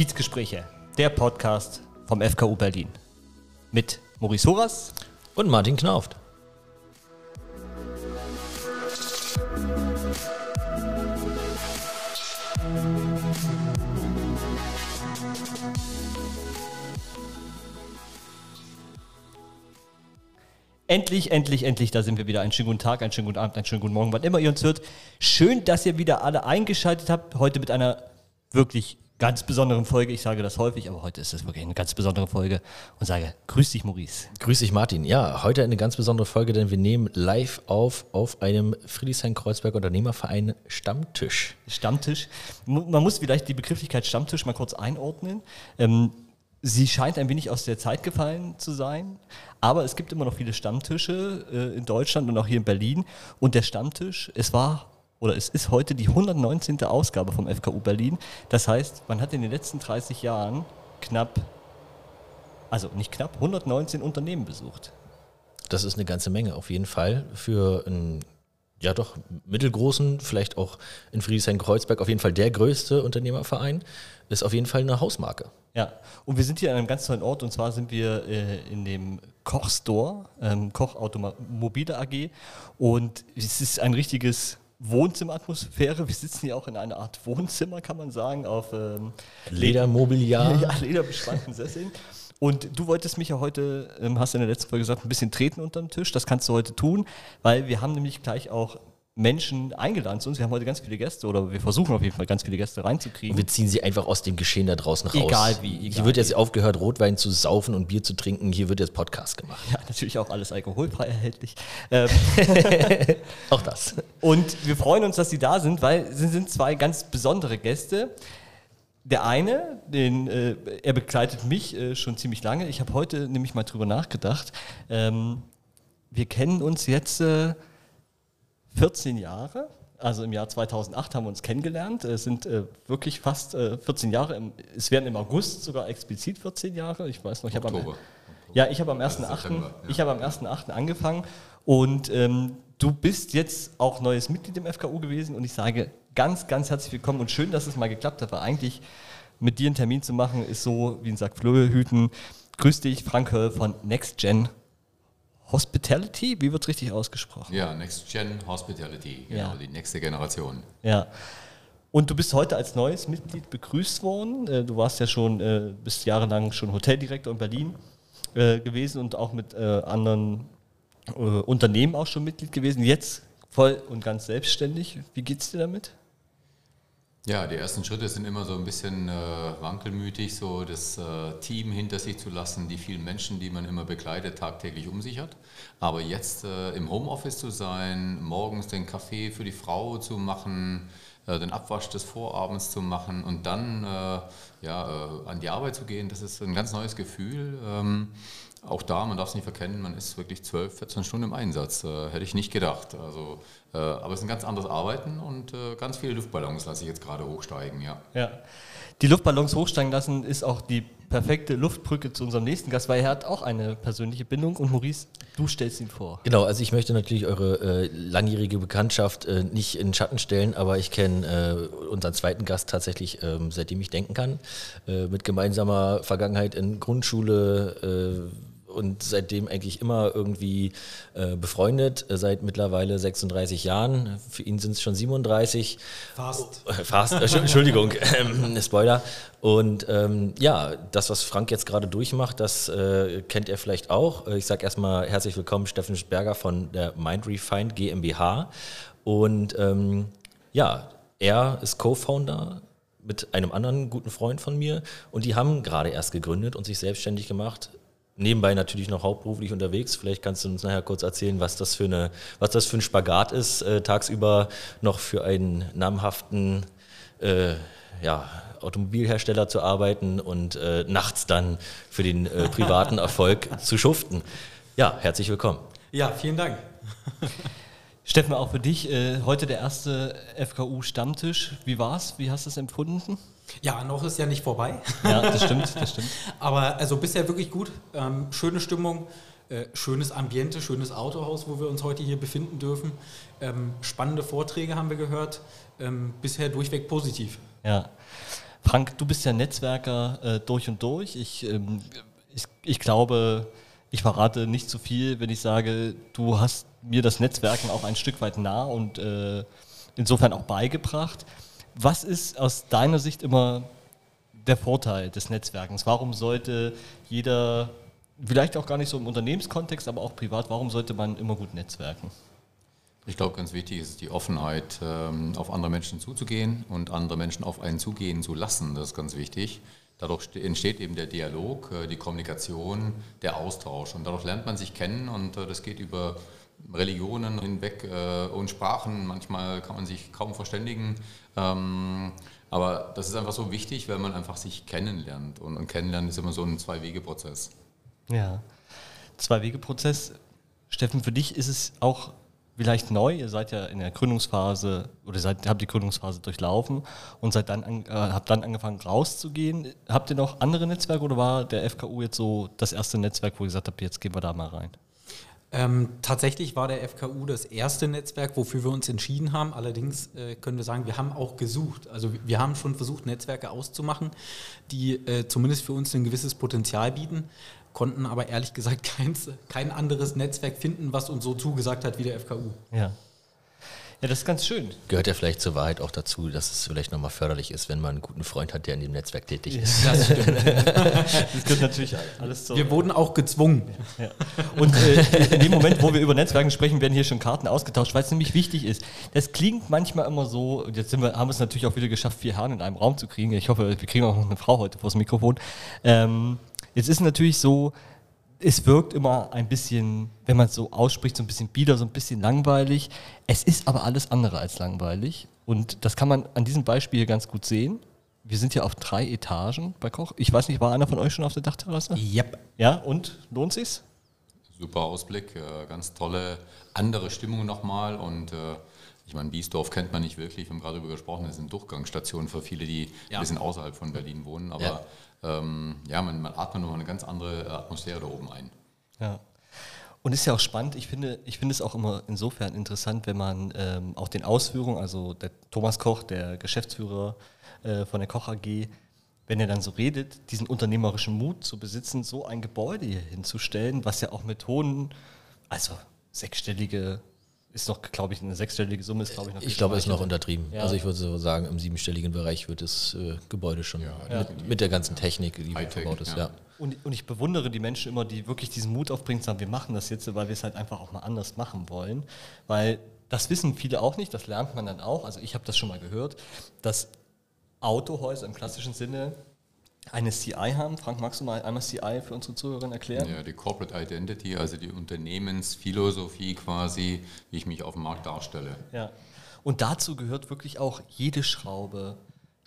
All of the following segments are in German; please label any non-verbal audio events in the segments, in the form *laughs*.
Kiezgespräche, der Podcast vom FKU Berlin. Mit Maurice Horas und Martin Knauft. Endlich, endlich, endlich, da sind wir wieder. Einen schönen guten Tag, einen schönen guten Abend, einen schönen guten Morgen, wann immer ihr uns hört. Schön, dass ihr wieder alle eingeschaltet habt. Heute mit einer wirklich ganz besonderen Folge. Ich sage das häufig, aber heute ist es wirklich eine ganz besondere Folge und sage Grüß dich, Maurice. Grüß dich, Martin. Ja, heute eine ganz besondere Folge, denn wir nehmen live auf auf einem Friedrichshain-Kreuzberg Unternehmerverein Stammtisch. Stammtisch. Man muss vielleicht die Begrifflichkeit Stammtisch mal kurz einordnen. Ähm, sie scheint ein wenig aus der Zeit gefallen zu sein, aber es gibt immer noch viele Stammtische äh, in Deutschland und auch hier in Berlin. Und der Stammtisch, es war oder es ist heute die 119. Ausgabe vom FKU Berlin. Das heißt, man hat in den letzten 30 Jahren knapp, also nicht knapp, 119 Unternehmen besucht. Das ist eine ganze Menge auf jeden Fall für einen ja doch mittelgroßen, vielleicht auch in Friedrichshain-Kreuzberg auf jeden Fall der größte Unternehmerverein, ist auf jeden Fall eine Hausmarke. Ja, und wir sind hier an einem ganz tollen Ort und zwar sind wir äh, in dem Koch Store, ähm, Koch Automobile AG und es ist ein richtiges Wohnzimmeratmosphäre. Wir sitzen hier auch in einer Art Wohnzimmer, kann man sagen, auf ähm, Ledermobiliar. *laughs* Ja, lederbespannten Sesseln. Und du wolltest mich ja heute, ähm, hast du in der letzten Folge gesagt, ein bisschen treten unterm Tisch. Das kannst du heute tun, weil wir haben nämlich gleich auch Menschen eingeladen zu uns. Wir haben heute ganz viele Gäste oder wir versuchen auf jeden Fall ganz viele Gäste reinzukriegen. Und wir ziehen sie einfach aus dem Geschehen da draußen raus. Egal wie. Egal Hier wird jetzt aufgehört, Rotwein zu saufen und Bier zu trinken. Hier wird jetzt Podcast gemacht. Ja, natürlich auch alles alkoholfrei erhältlich. Ähm, *laughs* auch das. Und wir freuen uns, dass sie da sind, weil es sind zwei ganz besondere Gäste. Der eine, den, äh, er begleitet mich äh, schon ziemlich lange. Ich habe heute nämlich mal drüber nachgedacht. Ähm, wir kennen uns jetzt äh, 14 Jahre. Also im Jahr 2008 haben wir uns kennengelernt. Es sind äh, wirklich fast äh, 14 Jahre. Im, es werden im August sogar explizit 14 Jahre. Ich weiß noch, ich habe am, ja, ich habe am 1.8. Ja. Ich habe am 1.8. angefangen und ähm, du bist jetzt auch neues Mitglied im FKU gewesen und ich sage ganz, ganz herzlich willkommen und schön, dass es mal geklappt hat, weil eigentlich mit dir einen Termin zu machen ist so wie ein Sack Flöhe hüten. Grüß dich, Frank Höll von Next Gen Hospitality, wie wird es richtig ausgesprochen? Ja, Next Gen Hospitality, genau, ja. die nächste Generation. Ja. Und du bist heute als neues Mitglied begrüßt worden. Äh, du warst ja schon, äh, bist jahrelang schon Hoteldirektor in Berlin äh, gewesen und auch mit anderen Unternehmen auch schon Mitglied gewesen. Jetzt voll und ganz selbstständig. Wie geht es dir damit? Ja, die ersten Schritte sind immer so ein bisschen äh, wankelmütig, so das äh, Team hinter sich zu lassen, die vielen Menschen, die man immer begleitet, tagtäglich um sich hat. Aber jetzt äh, im Homeoffice zu sein, morgens den Kaffee für die Frau zu machen, äh, den Abwasch des Vorabends zu machen und dann äh, ja, äh, an die Arbeit zu gehen, das ist ein ganz neues Gefühl. Ähm, auch da, man darf es nicht verkennen, man ist wirklich 12, 14 Stunden im Einsatz. Äh, hätte ich nicht gedacht. Also, äh, aber es ist ein ganz anderes Arbeiten und äh, ganz viele Luftballons lasse ich jetzt gerade hochsteigen, ja. Ja. Die Luftballons hochsteigen lassen ist auch die perfekte Luftbrücke zu unserem nächsten Gast, weil er hat auch eine persönliche Bindung und Maurice, du stellst ihn vor. Genau, also ich möchte natürlich eure äh, langjährige Bekanntschaft äh, nicht in den Schatten stellen, aber ich kenne äh, unseren zweiten Gast tatsächlich, ähm, seitdem ich denken kann, äh, mit gemeinsamer Vergangenheit in Grundschule äh, und seitdem eigentlich immer irgendwie äh, befreundet, äh, seit mittlerweile 36 Jahren. Für ihn sind es schon 37. Fast. Oh, fast, äh, Entschuldigung, ähm, Spoiler. Und ähm, ja, das, was Frank jetzt gerade durchmacht, das äh, kennt er vielleicht auch. Äh, ich sage erstmal herzlich willkommen, Steffen Sperger von der Mind Refined GmbH. Und ähm, ja, er ist Co-Founder mit einem anderen guten Freund von mir und die haben gerade erst gegründet und sich selbstständig gemacht nebenbei natürlich noch hauptberuflich unterwegs. Vielleicht kannst du uns nachher kurz erzählen, was das für, eine, was das für ein Spagat ist, äh, tagsüber noch für einen namhaften äh, ja, Automobilhersteller zu arbeiten und äh, nachts dann für den äh, privaten *laughs* Erfolg zu schuften. Ja, herzlich willkommen. Ja, vielen Dank. *laughs* Steffen, auch für dich äh, heute der erste FKU-Stammtisch. Wie war's? Wie hast du es empfunden? Ja, noch ist ja nicht vorbei. Ja, das *laughs* stimmt, das stimmt. Aber also bisher wirklich gut. Ähm, schöne Stimmung, äh, schönes Ambiente, schönes Autohaus, wo wir uns heute hier befinden dürfen. Ähm, spannende Vorträge haben wir gehört. Ähm, bisher durchweg positiv. Ja. Frank, du bist ja Netzwerker äh, durch und durch. Ich, ähm, ich, ich glaube, ich verrate nicht zu viel, wenn ich sage, du hast mir das Netzwerken auch ein Stück weit nah und äh, insofern auch beigebracht. Was ist aus deiner Sicht immer der Vorteil des Netzwerkens? Warum sollte jeder, vielleicht auch gar nicht so im Unternehmenskontext, aber auch privat, warum sollte man immer gut netzwerken? Ich glaube, ganz wichtig ist die Offenheit, ähm, auf andere Menschen zuzugehen und andere Menschen auf einen zugehen zu lassen. Das ist ganz wichtig. Dadurch entsteht eben der Dialog, äh, die Kommunikation, der Austausch. Und dadurch lernt man sich kennen und äh, das geht über Religionen hinweg äh, und Sprachen. Manchmal kann man sich kaum verständigen. Ähm, aber das ist einfach so wichtig, weil man einfach sich kennenlernt. Und, kennenlernen ist immer so ein Zwei-Wege-Prozess. Ja, Zwei-Wege-Prozess. Steffen, für dich ist es auch vielleicht neu. Ihr seid ja in der Gründungsphase oder seid, habt die Gründungsphase durchlaufen und seid dann an, äh, habt dann angefangen rauszugehen. Habt ihr noch andere Netzwerke oder war der FKU jetzt so das erste Netzwerk, wo ihr gesagt habt, jetzt gehen wir da mal rein? Ähm, tatsächlich war der FKU das erste Netzwerk, wofür wir uns entschieden haben. Allerdings äh, können wir sagen, wir haben auch gesucht. Also wir haben schon versucht, Netzwerke auszumachen, die äh, zumindest für uns ein gewisses Potenzial bieten konnten aber ehrlich gesagt *laughs* kein, kein anderes Netzwerk finden, was uns so zugesagt hat wie der FKU. Ja. Ja, das ist ganz schön. Gehört ja vielleicht zur Wahrheit auch dazu, dass es vielleicht nochmal förderlich ist, wenn man einen guten Freund hat, der in dem Netzwerk tätig ist. Das stimmt. *laughs* das gehört natürlich alles zu. Wir wurden auch gezwungen. Ja. Und äh, in dem Moment, wo wir über Netzwerken sprechen, werden hier schon Karten ausgetauscht, weil es nämlich wichtig ist. Das klingt manchmal immer so, jetzt sind wir, haben wir es natürlich auch wieder geschafft, vier Herren in einem Raum zu kriegen. Ich hoffe, wir kriegen auch noch eine Frau heute vors Mikrofon. Ähm, Jetzt ist natürlich so, es wirkt immer ein bisschen, wenn man es so ausspricht, so ein bisschen bieder, so ein bisschen langweilig. Es ist aber alles andere als langweilig. Und das kann man an diesem Beispiel hier ganz gut sehen. Wir sind ja auf drei Etagen bei Koch. Ich weiß nicht, war einer von euch schon auf der Dachterrasse? Yep. Ja, und lohnt sich's? Super Ausblick, äh, ganz tolle andere Stimmung nochmal und äh, ich meine, Biesdorf kennt man nicht wirklich, wir haben gerade darüber gesprochen, das ist eine Durchgangsstation für viele, die ja. ein bisschen außerhalb von Berlin wohnen, aber ja ähm, ja, man, man atmet nochmal eine ganz andere äh, Atmosphäre da oben ein. Ja. Und ist ja auch spannend, ich finde, ich finde es auch immer insofern interessant, wenn man ähm, auch den Ausführungen, also der Thomas Koch, der Geschäftsführer äh, von der Koch AG, wenn er dann so redet, diesen unternehmerischen Mut zu besitzen, so ein Gebäude hier hinzustellen, was ja auch mit hohen, also sechsstellige ist noch, glaube ich, eine sechsstellige Summe ist, glaube ich, noch. Ich glaube, es ist noch untertrieben. Ja. Also ich würde so sagen, im siebenstelligen Bereich wird das äh, Gebäude schon ja, mit, mit, der ganzen Technik, die verbaut ist. Ja. Und, und, ich bewundere die Menschen immer, die wirklich diesen Mut aufbringen, zu sagen, wir machen das jetzt, weil wir es halt einfach auch mal anders machen wollen. Weil das wissen viele auch nicht, das lernt man dann auch. Also ich habe das schon mal gehört, dass Autohäuser im klassischen Sinne eine CI haben. Frank, magst du mal einmal CI für unsere Zuhörerinnen erklären? Ja, die Corporate Identity, also die Unternehmensphilosophie quasi, wie ich mich auf dem Markt darstelle. Ja. Und dazu gehört wirklich auch jede Schraube,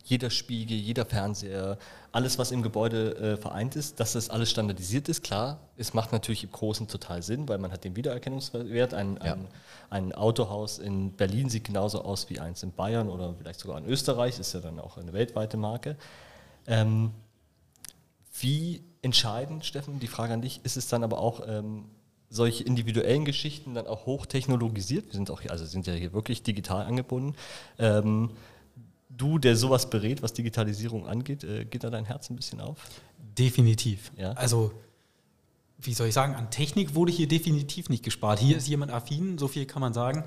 jeder Spiegel, jeder Fernseher, alles, was im Gebäude äh, vereint ist, dass das alles standardisiert ist. Klar, es macht natürlich im Großen total Sinn, weil man hat den Wiedererkennungswert. Ein, ja. ein, ein, Autohaus in Berlin sieht genauso aus wie eins in Bayern oder vielleicht sogar in Österreich, ist ja dann auch eine weltweite Marke. Ähm, wie entscheidend, Steffen, die Frage an dich, ist es dann aber auch, ähm, solche individuellen Geschichten dann auch hochtechnologisiert, wir sind auch hier, also sind ja hier wirklich digital angebunden. Ähm, du, der sowas berät, was Digitalisierung angeht, äh, geht da dein Herz ein bisschen auf? Definitiv. Ja? Also wie soll ich sagen, an Technik wurde hier definitiv nicht gespart. Hier ist jemand affin, so viel kann man sagen.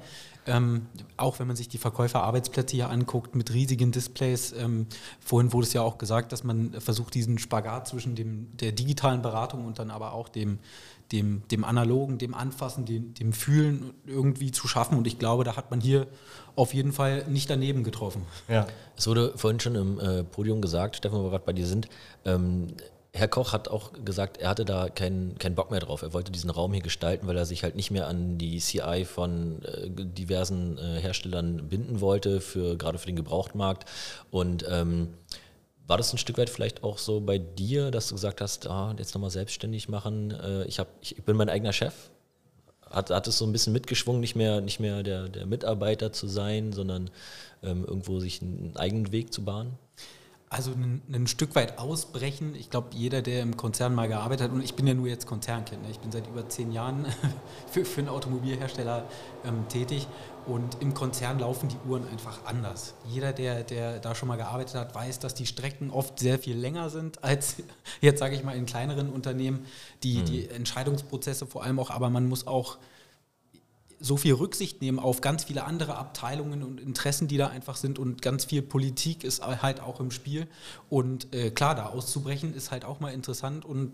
Ähm, auch wenn man sich die Verkäuferarbeitsplätze hier anguckt mit riesigen Displays. Ähm, vorhin wurde es ja auch gesagt, dass man versucht, diesen Spagat zwischen dem, der digitalen Beratung und dann aber auch dem, dem, dem analogen, dem Anfassen, dem, dem Fühlen irgendwie zu schaffen. Und ich glaube, da hat man hier auf jeden Fall nicht daneben getroffen. Ja. Es wurde vorhin schon im äh, Podium gesagt, Stefan, wo wir gerade bei dir sind. Ähm, Herr Koch hat auch gesagt, er hatte da keinen kein Bock mehr drauf. Er wollte diesen Raum hier gestalten, weil er sich halt nicht mehr an die CI von äh, diversen äh, Herstellern binden wollte, für, gerade für den Gebrauchtmarkt. Und ähm, war das ein Stück weit vielleicht auch so bei dir, dass du gesagt hast, ah, jetzt nochmal selbstständig machen, äh, ich, hab, ich bin mein eigener Chef? Hat, hat es so ein bisschen mitgeschwungen, nicht mehr, nicht mehr der, der Mitarbeiter zu sein, sondern ähm, irgendwo sich einen eigenen Weg zu bahnen? Also ein, ein, Stück weit ausbrechen. Ich glaube, jeder, der im Konzern mal gearbeitet hat, und ich bin ja nur jetzt Konzernkind, ich bin seit über zehn Jahren *laughs* für, für einen Automobilhersteller ähm, tätig und im Konzern laufen die Uhren einfach anders. Jeder, der, der da schon mal gearbeitet hat, weiß, dass die Strecken oft sehr viel länger sind *laughs* als jetzt, sage ich mal, in kleineren Unternehmen. Die, mhm. die Entscheidungsprozesse vor allem auch, aber man muss auch so viel Rücksicht nehmen auf ganz viele andere Abteilungen und Interessen, die da einfach sind und ganz viel Politik ist halt auch im Spiel. Und äh, klar, da auszubrechen ist halt auch mal interessant und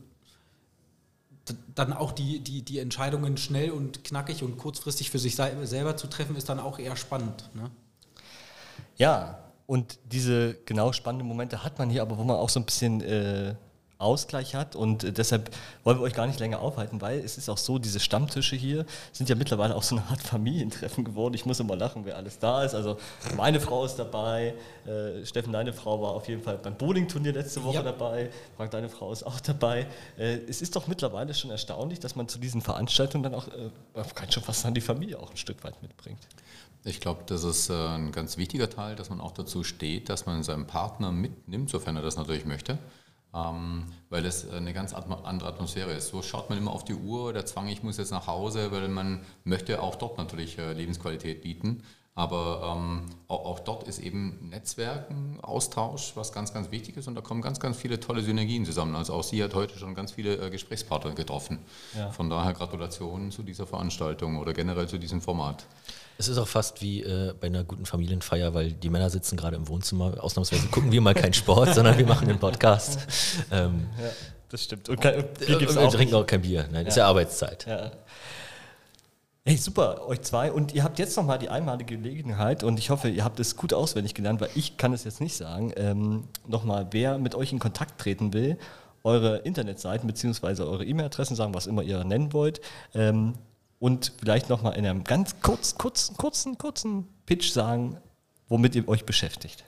dann auch die, die, die Entscheidungen schnell und knackig und kurzfristig für sich selber zu treffen, ist dann auch eher spannend. Ne? Ja, und diese genau spannenden Momente hat man hier, aber wo man auch so ein bisschen äh, Ausgleich hat und äh, deshalb wollen wir euch gar nicht länger aufhalten, weil es ist auch so, diese Stammtische hier sind ja mittlerweile auch so eine Art *laughs* Familientreffen geworden. Ich muss immer lachen, wer alles da ist. Also meine Frau ist dabei, äh, Steffen, deine Frau war auf jeden Fall beim Bowling-Turnier letzte Woche ja. dabei, Frank, deine Frau ist auch dabei. Äh, es ist doch mittlerweile schon erstaunlich, dass man zu diesen Veranstaltungen dann auch, äh, man kann schon fast an die Familie auch ein Stück weit mitbringt. Ich glaube, das ist äh, ein ganz wichtiger Teil, dass man auch dazu steht, dass man seinen Partner mitnimmt, sofern er das natürlich möchte weil es eine ganz andere Atmosphäre ist. So schaut man immer auf die Uhr, der Zwang, ich muss jetzt nach Hause, weil man möchte auch dort natürlich äh, Lebensqualität bieten. Aber ähm, auch, auch, dort ist eben Netzwerken, Austausch, was ganz, ganz wichtig ist und da kommen ganz, ganz viele tolle Synergien zusammen. Also auch sie hat heute schon ganz viele äh, Gesprächspartner getroffen. Ja. Von daher Gratulation zu dieser Veranstaltung oder generell zu diesem Format. Es ist auch fast wie äh, bei einer guten Familienfeier, weil die Männer sitzen gerade im Wohnzimmer. Ausnahmsweise gucken wir mal keinen Sport, *laughs* sondern wir machen einen Podcast. Ähm, ja, das stimmt. Und, kein, Bier gibt's und wir trinken auch kein Bier. Nein, ja. ist ja Arbeitszeit. Ja. Hey, super, euch zwei. Und ihr habt jetzt nochmal die einmalige Gelegenheit und ich hoffe, ihr habt es gut auswendig gelernt, weil ich kann es jetzt nicht sagen. Ähm, nochmal, wer mit euch in Kontakt treten will, eure Internetseiten bzw. eure E-Mail-Adressen sagen, was immer ihr nennen wollt. Ähm, und vielleicht nochmal in einem ganz kurz, kurzen, kurzen, kurzen Pitch sagen, womit ihr euch beschäftigt.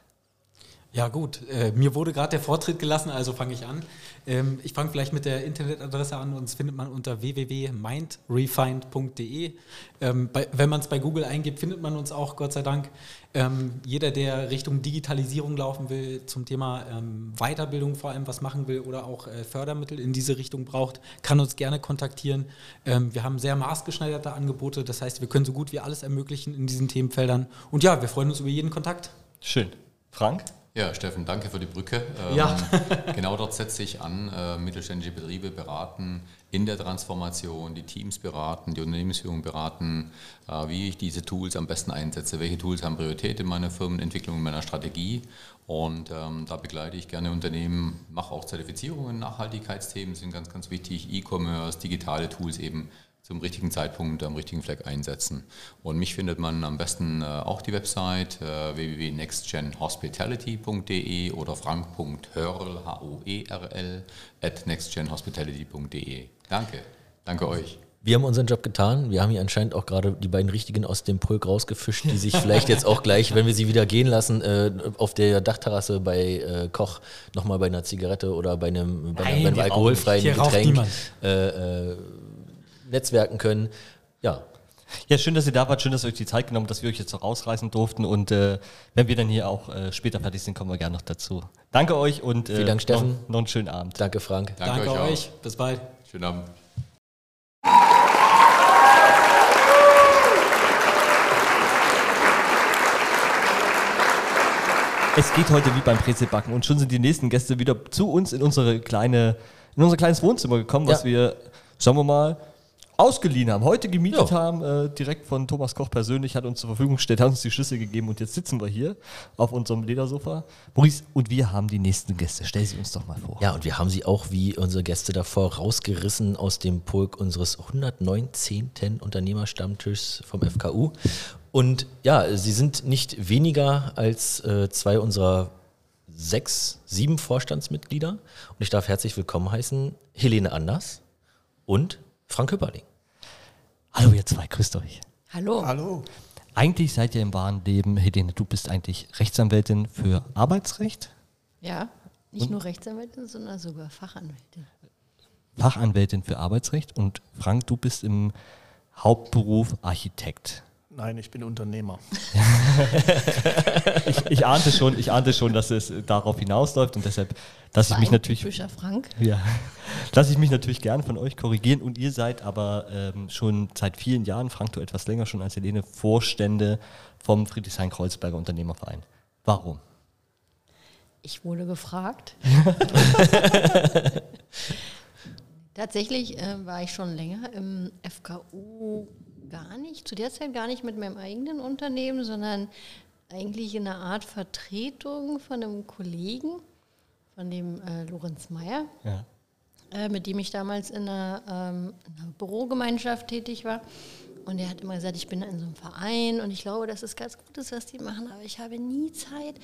Ja gut, äh, mir wurde gerade der Vortritt gelassen, also fange ich an. Ähm, ich fange vielleicht mit der Internetadresse an, uns findet man unter www.mindrefined.de. Ähm, wenn man es bei Google eingibt, findet man uns auch, Gott sei Dank. Ähm, jeder, der Richtung Digitalisierung laufen will, zum Thema ähm, Weiterbildung vor allem was machen will oder auch äh, Fördermittel in diese Richtung braucht, kann uns gerne kontaktieren. Ähm, wir haben sehr maßgeschneiderte Angebote, das heißt, wir können so gut wie alles ermöglichen in diesen Themenfeldern. Und ja, wir freuen uns über jeden Kontakt. Schön. Frank? Ja, Steffen, danke für die Brücke. Ähm, ja. *laughs* genau dort setze ich an, äh, mittelständische Betriebe beraten in der Transformation, die Teams beraten, die Unternehmensführung beraten, äh, wie ich diese Tools am besten einsetze, welche Tools haben Priorität in meiner Firmenentwicklung, in meiner Strategie. Und ähm, da begleite ich gerne Unternehmen, mache auch Zertifizierungen, Nachhaltigkeitsthemen sind ganz, ganz wichtig, E-Commerce, digitale Tools eben zum richtigen Zeitpunkt am richtigen Fleck einsetzen. Und mich findet man am besten äh, auch die Website äh, www.nextgenhospitality.de oder frank.hörl, H-O-E-R-L, at nextgenhospitality.de. Danke, danke euch. Wir haben unseren Job getan. Wir haben hier anscheinend auch gerade die beiden Richtigen aus dem Pulk rausgefischt, die sich *laughs* vielleicht jetzt auch gleich, wenn wir sie wieder gehen lassen, äh, auf der Dachterrasse bei äh, Koch nochmal bei einer Zigarette oder bei einem, bei, Nein, bei einem alkoholfreien Getränk äh netzwerken können. Ja. Ja, schön, dass ihr da wart. Schön, dass ihr euch die Zeit genommen habt, dass wir euch jetzt noch rausreißen durften. Und äh, wenn wir dann hier auch äh, später fertig sind, kommen wir gerne noch dazu. Danke euch und äh, Vielen Dank, Steffen. Noch, noch, einen schönen Abend. Danke, Frank. Danke, Danke euch. euch. Bis bald. Schönen Abend. Es geht heute wie beim Brezelbacken und schon sind die nächsten Gäste wieder zu uns in unsere kleine, in unser kleines Wohnzimmer gekommen, was ja. wir sagen wir mal, ausgeliehen haben, heute gemietet ja. haben, äh, direkt von Thomas Koch persönlich, hat uns zur Verfügung gestellt, hat uns die Schlüssel gegeben und jetzt sitzen wir hier auf unserem Ledersofa. Maurice, und wir haben die nächsten Gäste. Stell sie uns doch mal vor. Ja, und wir haben sie auch wie unsere Gäste davor rausgerissen aus dem Pulk unseres 119. Unternehmerstammtischs vom FKU. Und ja, sie sind nicht weniger als äh, zwei unserer sechs, sieben Vorstandsmitglieder. Und ich darf herzlich willkommen heißen Helene Anders und Frank Hüpperling. Hallo ihr zwei, grüßt euch. Hallo. Hallo. Eigentlich seid ihr im wahren Leben, Helene, du bist eigentlich Rechtsanwältin für Arbeitsrecht. Ja, nicht und nur Rechtsanwältin, sondern sogar Fachanwältin. Fachanwältin für Arbeitsrecht und Frank, du bist im Hauptberuf Architekt. Nein, ich bin Unternehmer. *laughs* ich, ich, ahnte schon, ich ahnte schon, dass es darauf hinausläuft und deshalb lasse ich mich natürlich. Frank. Ja, lasse ich mich natürlich gern von euch korrigieren und ihr seid aber ähm, schon seit vielen Jahren, Frank, du etwas länger schon als Helene, Vorstände vom Friedrichshain-Kreuzberger Unternehmerverein. Warum? Ich wurde gefragt. *laughs* Tatsächlich äh, war ich schon länger im FKU gar nicht, zu der Zeit gar nicht mit meinem eigenen Unternehmen, sondern eigentlich in einer Art Vertretung von einem Kollegen, von dem äh, Lorenz Meyer, ja. äh, mit dem ich damals in einer, ähm, in einer, Bürogemeinschaft tätig war. Und er hat immer gesagt, ich bin in so einem Verein und ich glaube, das ist ganz Gutes, was die machen, aber ich habe nie Zeit.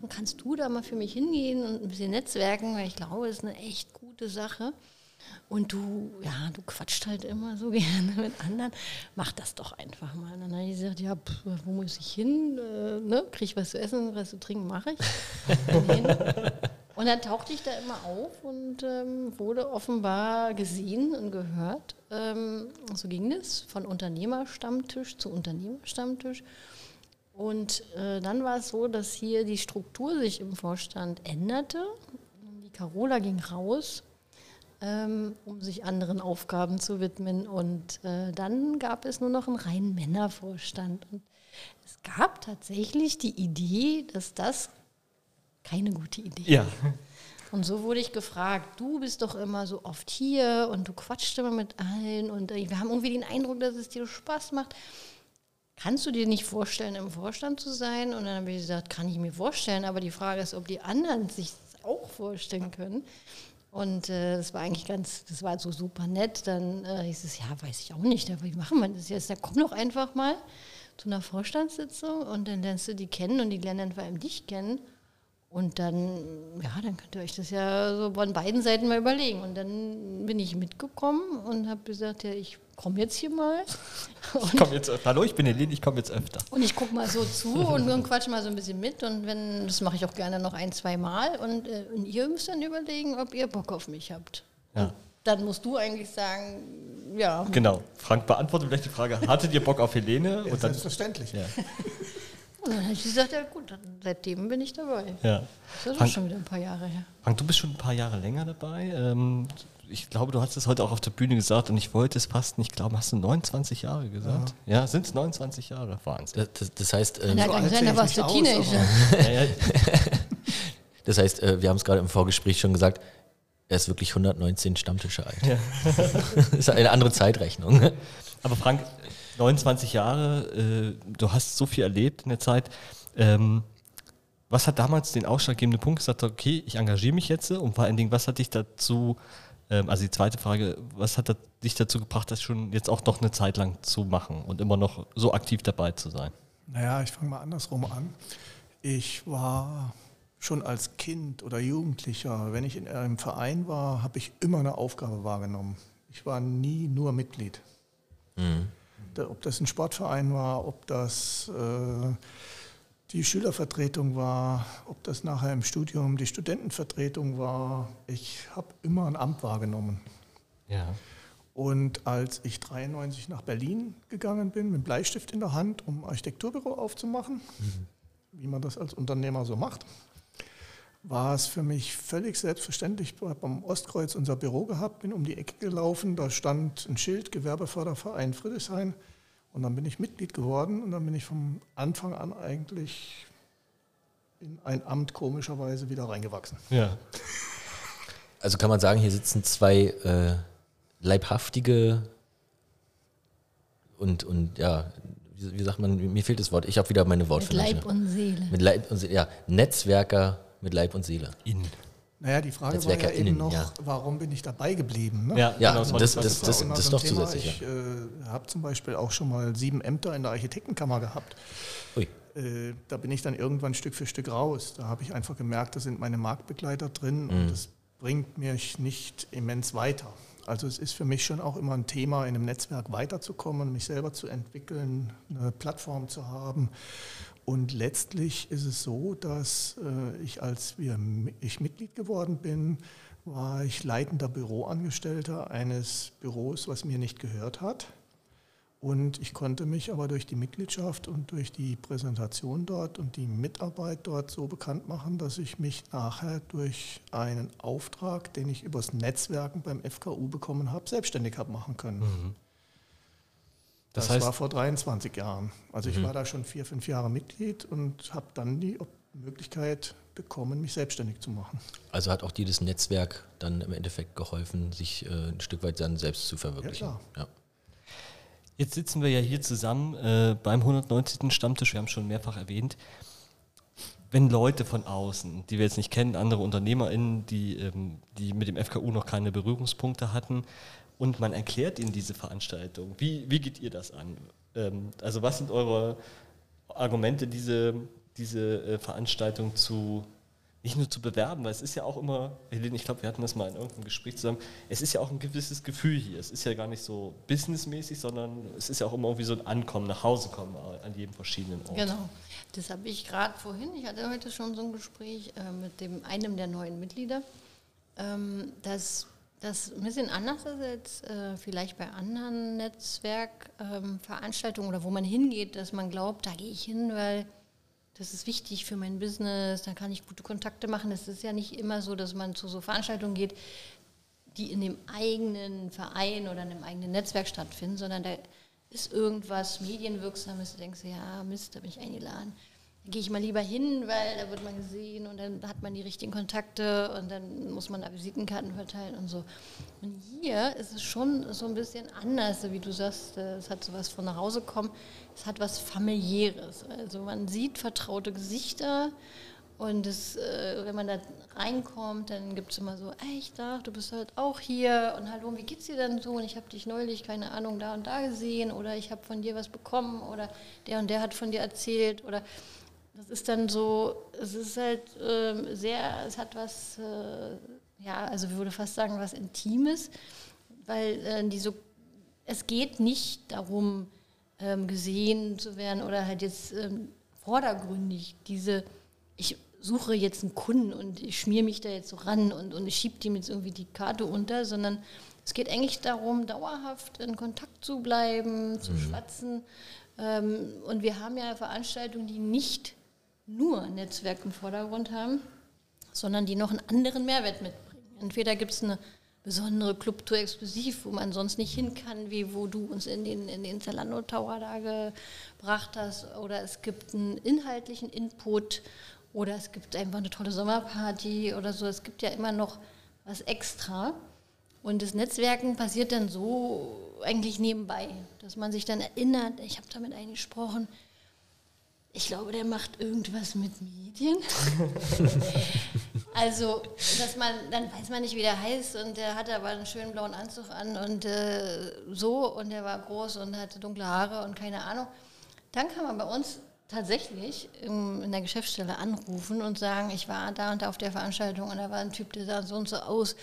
Und kannst du da mal für mich hingehen und ein bisschen netzwerken, weil ich glaube, es ist eine echt gute Sache. Und du, ja, du quatscht halt immer so *laughs* gerne mit anderen. Mach das doch einfach mal. Und dann habe ich gesagt, ja, pff, wo muss ich hin? Äh, ne? Kriege ich was zu essen, was zu trinken, mache ich. *laughs* und dann tauchte ich da immer auf und ähm, wurde offenbar gesehen und gehört. Ähm, so ging es, von Unternehmerstammtisch zu Unternehmerstammtisch. Und äh, dann war es so, dass hier die Struktur sich im Vorstand änderte. Die Carola ging raus um sich anderen Aufgaben zu widmen. Und äh, dann gab es nur noch einen reinen Männervorstand. Und es gab tatsächlich die Idee, dass das keine gute Idee ja. ist. Und so wurde ich gefragt, du bist doch immer so oft hier und du quatscht immer mit allen und äh, wir haben irgendwie den Eindruck, dass es dir Spaß macht. Kannst du dir nicht vorstellen, im Vorstand zu sein? Und dann habe ich gesagt, kann ich mir vorstellen, aber die Frage ist, ob die anderen sich auch vorstellen können. Und äh, das war eigentlich ganz, das war so super nett. Dann äh, hieß es, ja, weiß ich auch nicht, aber wie machen wir das jetzt? Da komm doch einfach mal zu einer Vorstandssitzung und dann lernst du die kennen und die lernen dann vor allem dich kennen. Und dann, ja, dann könnt ihr euch das ja so von beiden Seiten mal überlegen. Und dann bin ich mitgekommen und habe gesagt, ja, ich komme jetzt hier mal. Und *laughs* ich komme jetzt öfter. Hallo, ich bin Helene, ich komme jetzt öfter. Und ich gucke mal so zu und, und quatsche mal so ein bisschen mit. Und wenn, das mache ich auch gerne noch ein, zwei Mal. Und, äh, und ihr müsst dann überlegen, ob ihr Bock auf mich habt. Ja. dann musst du eigentlich sagen, ja. Genau. Frank, beantworte vielleicht die Frage, hattet ihr Bock auf Helene? Ja, selbstverständlich. Ja. *laughs* Und dann habe ich gesagt, ja gut, dann, seitdem bin ich dabei. Ja. Das ist Frank, schon wieder ein paar Jahre her. Frank, du bist schon ein paar Jahre länger dabei. Ähm, ich glaube, du hast es heute auch auf der Bühne gesagt und ich wollte es fast nicht glauben. Hast du 29 Jahre gesagt? Ja, ja sind es 29 Jahre? Wahnsinn. Das, das, das heißt. Ähm, so sein, da warst du Teenager. *laughs* *laughs* das heißt, äh, wir haben es gerade im Vorgespräch schon gesagt, er ist wirklich 119 Stammtische alt. Ja. *laughs* das ist eine andere Zeitrechnung. Aber Frank, 29 Jahre, äh, du hast so viel erlebt in der Zeit. Ähm, was hat damals den ausschlaggebenden Punkt gesagt, okay, ich engagiere mich jetzt und vor allen Dingen, was hat dich dazu, ähm, also die zweite Frage, was hat dich dazu gebracht, das schon jetzt auch noch eine Zeit lang zu machen und immer noch so aktiv dabei zu sein? Naja, ich fange mal andersrum an. Ich war schon als Kind oder Jugendlicher, wenn ich in einem Verein war, habe ich immer eine Aufgabe wahrgenommen. Ich war nie nur Mitglied. Mhm ob das ein Sportverein war, ob das äh, die Schülervertretung war, ob das nachher im Studium die Studentenvertretung war. Ich habe immer ein Amt wahrgenommen. Ja. Und als ich 93 nach Berlin gegangen bin, mit Bleistift in der Hand, um ein Architekturbüro aufzumachen, mhm. wie man das als Unternehmer so macht, war es für mich völlig selbstverständlich. Ich habe beim Ostkreuz unser Büro gehabt, bin um die Ecke gelaufen, da stand ein Schild, Gewerbeförderverein Friedrichshain. Und dann bin ich Mitglied geworden und dann bin ich vom Anfang an eigentlich in ein Amt komischerweise wieder reingewachsen. Ja. Also kann man sagen, hier sitzen zwei äh, leibhaftige und, und ja, wie, wie, sagt man, mir fehlt das Wort, ich habe wieder meine Wortfindung. Mit Leib und Seele. Mit Leib und Seele, ja, Netzwerker mit Leib und Seele. Innen. Naja, die Frage war ja eben noch, ja. warum bin ich dabei geblieben? Ne? Ja, ja genau, das, das, das, das, das ist doch Thema. zusätzlich. Ich äh, habe zum Beispiel auch schon mal sieben Ämter in der Architektenkammer gehabt. Ui. Äh, da bin ich dann irgendwann Stück für Stück raus. Da habe ich einfach gemerkt, da sind meine Marktbegleiter drin mhm. und das bringt mich nicht immens weiter. Also es ist für mich schon auch immer ein Thema, in einem Netzwerk weiterzukommen, mich selber zu entwickeln, eine Plattform zu haben und letztlich ist es so, dass äh, ich, als wir, ich Mitglied geworden bin, war ich leitender Büroangestellter eines Büros, was mir nicht gehört hat. Und ich konnte mich aber durch die Mitgliedschaft und durch die Präsentation dort und die Mitarbeit dort so bekannt machen, dass ich mich nachher durch einen Auftrag, den ich übers Netzwerken beim FKU bekommen habe, selbstständig habe machen können. Mhm. Das, das heißt, war vor 23 Jahren. Also ich mhm. war da schon vier, fünf Jahre Mitglied und habe dann die Möglichkeit bekommen, mich selbstständig zu machen. Also hat auch dieses Netzwerk dann im Endeffekt geholfen, sich äh, ein Stück weit dann selbst zu verwirklichen. Ja, klar. Ja. Jetzt sitzen wir ja hier zusammen äh, beim 190. Stammtisch, wir haben es schon mehrfach erwähnt. Wenn Leute von außen, die wir jetzt nicht kennen, andere UnternehmerInnen, die, ähm, die mit dem FKU noch keine Berührungspunkte hatten, und man erklärt ihnen diese Veranstaltung, wie, wie geht ihr das an? Ähm, also was sind eure Argumente, diese, diese äh, Veranstaltung zu nicht nur zu bewerben, weil es ist ja auch immer, Helene, ich glaube, wir hatten das mal in irgendeinem Gespräch zusammen, es ist ja auch ein gewisses Gefühl hier. Es ist ja gar nicht so businessmäßig, sondern es ist ja auch immer irgendwie so ein Ankommen, nach Hause kommen an jedem verschiedenen Ort. Genau. Das habe ich gerade vorhin, ich hatte heute schon so ein Gespräch äh, mit dem, einem der neuen Mitglieder, ähm, dass das ein bisschen anders ist als äh, vielleicht bei anderen Netzwerkveranstaltungen ähm, oder wo man hingeht, dass man glaubt, da gehe ich hin, weil das ist wichtig für mein Business, da kann ich gute Kontakte machen. Es ist ja nicht immer so, dass man zu so Veranstaltungen geht, die in dem eigenen Verein oder in einem eigenen Netzwerk stattfinden, sondern da ist irgendwas Medienwirksames, du denkst, ja, Mist, da bin ich eingeladen gehe ich mal lieber hin, weil da wird man gesehen und dann hat man die richtigen Kontakte und dann muss man da Visitenkarten verteilen und so. Und hier ist es schon so ein bisschen anders, wie du sagst, es hat so was von nach Hause kommen, es hat was familiäres. Also man sieht vertraute Gesichter und das, äh, wenn man da reinkommt, dann gibt es immer so, echt, ach, du bist halt auch hier und hallo, wie geht's dir denn so? Und ich habe dich neulich, keine Ahnung, da und da gesehen oder ich habe von dir was bekommen oder der und der hat von dir erzählt oder das ist dann so, es ist halt äh, sehr, es hat was, äh, ja, also ich würde fast sagen, was Intimes, weil äh, die so, es geht nicht darum, ähm, gesehen zu werden oder halt jetzt ähm, vordergründig diese, ich suche jetzt einen Kunden und ich schmier mich da jetzt so ran und, und ich schiebe dem jetzt irgendwie die Karte unter, sondern es geht eigentlich darum, dauerhaft in Kontakt zu bleiben, zu mhm. schwatzen. Ähm, und wir haben ja Veranstaltungen, die nicht nur Netzwerk im Vordergrund haben, sondern die noch einen anderen Mehrwert mitbringen. Entweder gibt es eine besondere Clubtour exklusiv, wo man sonst nicht hin kann, wie wo du uns in den, in den Zalando Tower da gebracht hast, oder es gibt einen inhaltlichen Input oder es gibt einfach eine tolle Sommerparty oder so. Es gibt ja immer noch was extra. Und das Netzwerken passiert dann so eigentlich nebenbei, dass man sich dann erinnert, ich habe damit einen gesprochen, ich glaube, der macht irgendwas mit Medien. *laughs* also, dass man, dann weiß man nicht, wie der heißt und der hatte aber einen schönen blauen Anzug an und äh, so und der war groß und hatte dunkle Haare und keine Ahnung. Dann kann man bei uns tatsächlich im, in der Geschäftsstelle anrufen und sagen, ich war da und da auf der Veranstaltung und da war ein Typ, der sah so und so aus.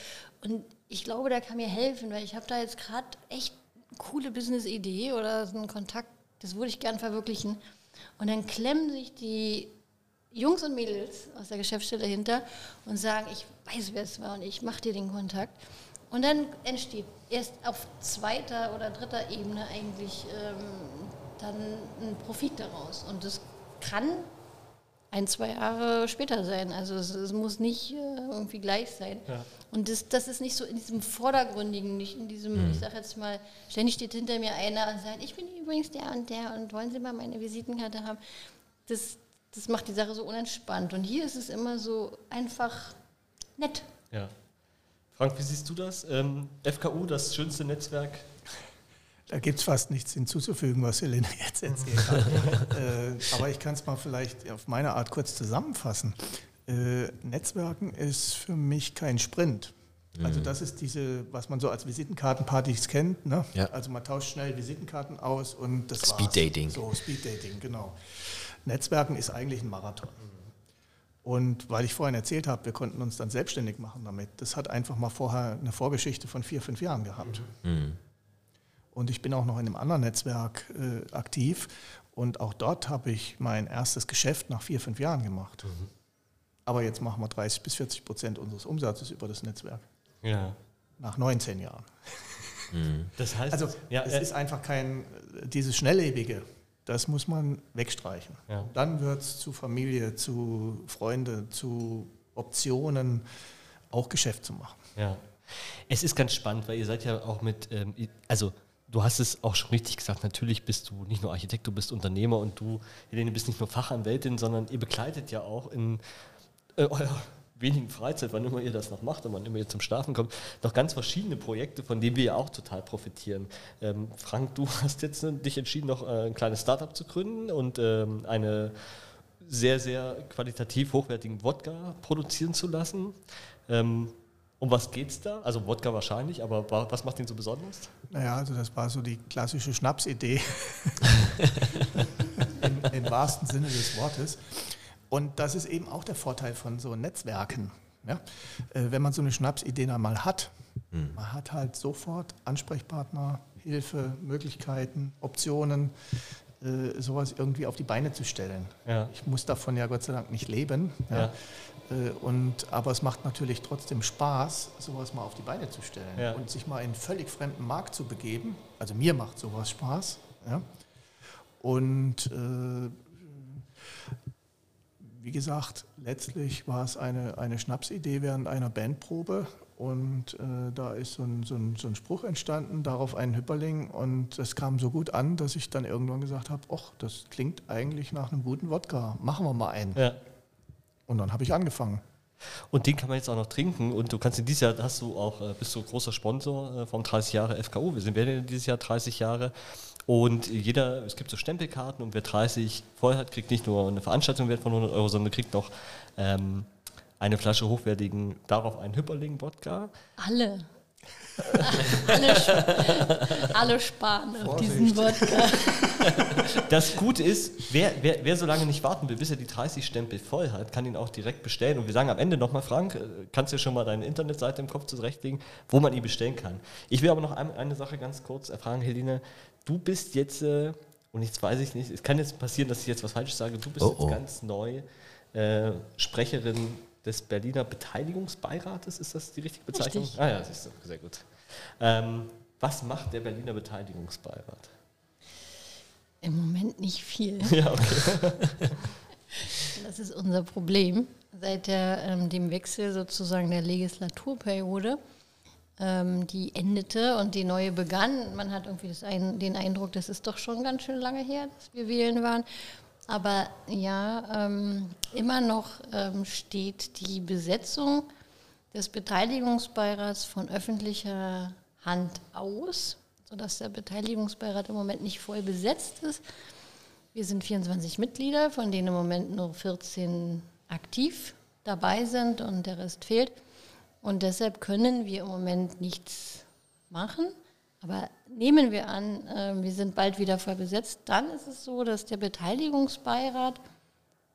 Und ich glaube, der kann mir helfen, weil ich habe da jetzt gerade echt eine coole Business-Idee oder so einen Kontakt, das würde ich gern verwirklichen. Und dann klemmen sich die Jungs und Mädels aus der Geschäftsstelle hinter und sagen, ich weiß, wer es war und ich mache dir den Kontakt. Und dann entsteht erst auf zweiter oder dritter Ebene eigentlich ähm, dann ein Profit daraus. Und das kann ein, zwei Jahre später sein. Also es, es muss nicht äh, irgendwie gleich sein. Ja. Und das, das ist nicht so in diesem Vordergründigen, nicht in diesem, mhm. ich sag jetzt mal, ständig steht hinter mir einer und sagt, ich bin übrigens der und der und wollen Sie mal meine Visitenkarte haben. Das, das macht die Sache so unentspannt. Und hier ist es immer so einfach nett. Ja. Frank, wie siehst du das? Ähm, FKU, das schönste Netzwerk da gibt es fast nichts hinzuzufügen, was Helene *laughs* jetzt erzählt hat. *laughs* äh, aber ich kann es mal vielleicht auf meine Art kurz zusammenfassen. Äh, Netzwerken ist für mich kein Sprint. Also mhm. das ist diese, was man so als Visitenkartenpartys kennt. Ne? Ja. Also man tauscht schnell Visitenkarten aus und das Speed Dating. So Speed Dating, genau. Netzwerken ist eigentlich ein Marathon. Und weil ich vorhin erzählt habe, wir konnten uns dann selbstständig machen damit. Das hat einfach mal vorher eine Vorgeschichte von vier, fünf Jahren gehabt. Mhm. Und ich bin auch noch in einem anderen Netzwerk äh, aktiv. Und auch dort habe ich mein erstes Geschäft nach vier, fünf Jahren gemacht. Mhm. Aber jetzt machen wir 30 bis 40 Prozent unseres Umsatzes über das Netzwerk. Ja. Nach 19 Jahren. Mhm. Das heißt, also ja, es äh, ist einfach kein, dieses Schnelllebige, das muss man wegstreichen. Ja. Dann wird es zu Familie, zu Freunde, zu Optionen, auch Geschäft zu machen. Ja. Es ist ganz spannend, weil ihr seid ja auch mit, ähm, also du hast es auch schon richtig gesagt, natürlich bist du nicht nur Architekt, du bist Unternehmer und du, Helene, bist nicht nur Fachanwältin, sondern ihr begleitet ja auch in äh, eurer *laughs* wenigen Freizeit, wann immer ihr das noch macht und wann immer ihr zum Schlafen kommt, noch ganz verschiedene Projekte, von denen wir ja auch total profitieren. Ähm, Frank, du *laughs* hast jetzt ne, dich entschieden, noch äh, ein kleines Startup zu gründen und ähm, eine sehr, sehr qualitativ hochwertigen Wodka produzieren zu lassen. Ähm, um was geht es da? Also Wodka wahrscheinlich, aber was macht ihn so besonders? Naja, also das war so die klassische Schnapsidee. *laughs* Im, Im wahrsten Sinne des Wortes. Und das ist eben auch der Vorteil von so Netzwerken. Ja? Äh, wenn man so eine Schnapsidee einmal hat, hm. man hat halt sofort Ansprechpartner, Hilfe, Möglichkeiten, Optionen, äh, sowas irgendwie auf die Beine zu stellen. Ja. Ich muss davon ja Gott sei Dank nicht leben. Ja. Äh, und, aber es macht natürlich trotzdem Spaß, sowas mal auf die Beine zu stellen und sich mal in einen völlig fremden Markt zu begeben. Also mir macht sowas Spaß. Und äh, wie gesagt, letztlich war es eine, eine Schnapsidee während einer Bandprobe und äh, da ist so ein, so, ein, so ein, Spruch entstanden, darauf einen Hyperling und das kam so gut an, dass ich dann irgendwann gesagt habe, ach, das klingt eigentlich nach einem guten Wodka, machen wir mal einen. Ja. Und dann habe ich angefangen. Und den kann man jetzt auch noch trinken. Und du kannst in dieses Jahr hast du auch, äh, bist du großer Sponsor äh, vom 30 Jahre FKU. Wir sind werden dieses Jahr 30 Jahre. Und jeder, es gibt so Stempelkarten und wer 30 voll hat, kriegt nicht nur eine Veranstaltung wert von 100 Euro, sondern kriegt noch ähm, eine Flasche hochwertigen, darauf einen Hüpperling-Wodka. Alle. *laughs* alle, alle sparen auf diesen Wodka. Das Gute ist, wer, wer, wer so lange nicht warten will, bis er die 30 Stempel voll hat, kann ihn auch direkt bestellen. Und wir sagen am Ende nochmal, Frank, äh, kannst du ja schon mal deine Internetseite im Kopf zurechtlegen, wo man ihn bestellen kann. Ich will aber noch eine Sache ganz kurz erfragen, Helene. Du bist jetzt, äh, und jetzt weiß ich nicht, es kann jetzt passieren, dass ich jetzt was Falsches sage, du bist oh, oh. jetzt ganz neu äh, Sprecherin des Berliner Beteiligungsbeirates. Ist das die richtige Bezeichnung? Richtig. Ah ja, das ist sehr gut. Ähm, was macht der Berliner Beteiligungsbeirat? Im Moment nicht viel. *laughs* Ja, okay. *laughs* das ist unser Problem. Seit der, ähm, dem Wechsel sozusagen der Legislaturperiode, ähm, die endete und die neue begann, man hat irgendwie ein, den Eindruck, das ist doch schon ganz schön lange her, dass wir wählen waren. Aber ja, ähm, immer noch ähm, steht die Besetzung des Beteiligungsbeirats von öffentlicher Hand aus, sodass der Beteiligungsbeirat im Moment nicht voll besetzt ist. Wir sind 24 Mitglieder, von denen im Moment nur 14 aktiv dabei sind und der Rest fehlt. Und deshalb können wir im Moment nichts machen. Aber nehmen wir an, äh, wir sind bald wieder voll besetzt, dann ist es so, dass der Beteiligungsbeirat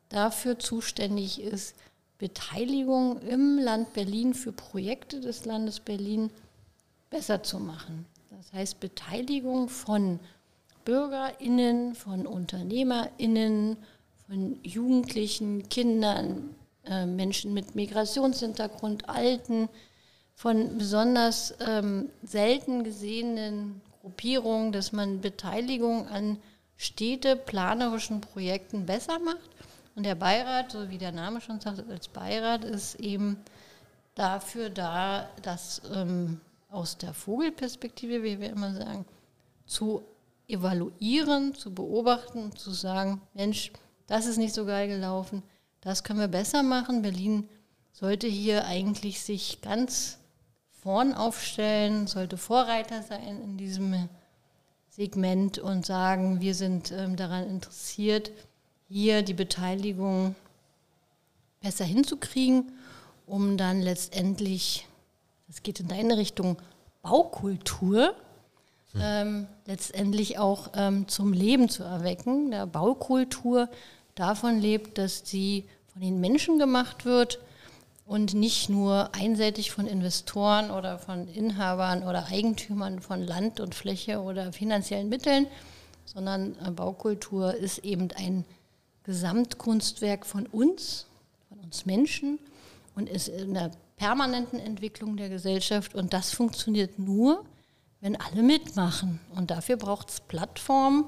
dafür zuständig ist, Beteiligung im Land Berlin für Projekte des Landes Berlin besser zu machen. Das heißt Beteiligung von Bürgerinnen, von Unternehmerinnen, von Jugendlichen, Kindern, äh, Menschen mit Migrationshintergrund, Alten, von besonders ähm, selten gesehenen Gruppierungen, dass man Beteiligung an städteplanerischen Projekten besser macht. Und der Beirat, so wie der Name schon sagt, als Beirat ist eben dafür da, das ähm, aus der Vogelperspektive, wie wir immer sagen, zu evaluieren, zu beobachten, zu sagen, Mensch, das ist nicht so geil gelaufen, das können wir besser machen. Berlin sollte hier eigentlich sich ganz vorn aufstellen, sollte Vorreiter sein in diesem Segment und sagen, wir sind ähm, daran interessiert, hier die Beteiligung besser hinzukriegen, um dann letztendlich, das geht in deine Richtung, Baukultur, hm. ähm, letztendlich auch ähm, zum Leben zu erwecken. Der Baukultur davon lebt, dass sie von den Menschen gemacht wird, und nicht nur einseitig von Investoren oder von Inhabern oder Eigentümern von Land und Fläche oder finanziellen Mitteln, sondern äh, Baukultur ist eben ein Gesamtkunstwerk von uns, von uns Menschen und ist in der permanenten Entwicklung der Gesellschaft und das funktioniert nur, wenn alle mitmachen. Und dafür braucht es Plattformen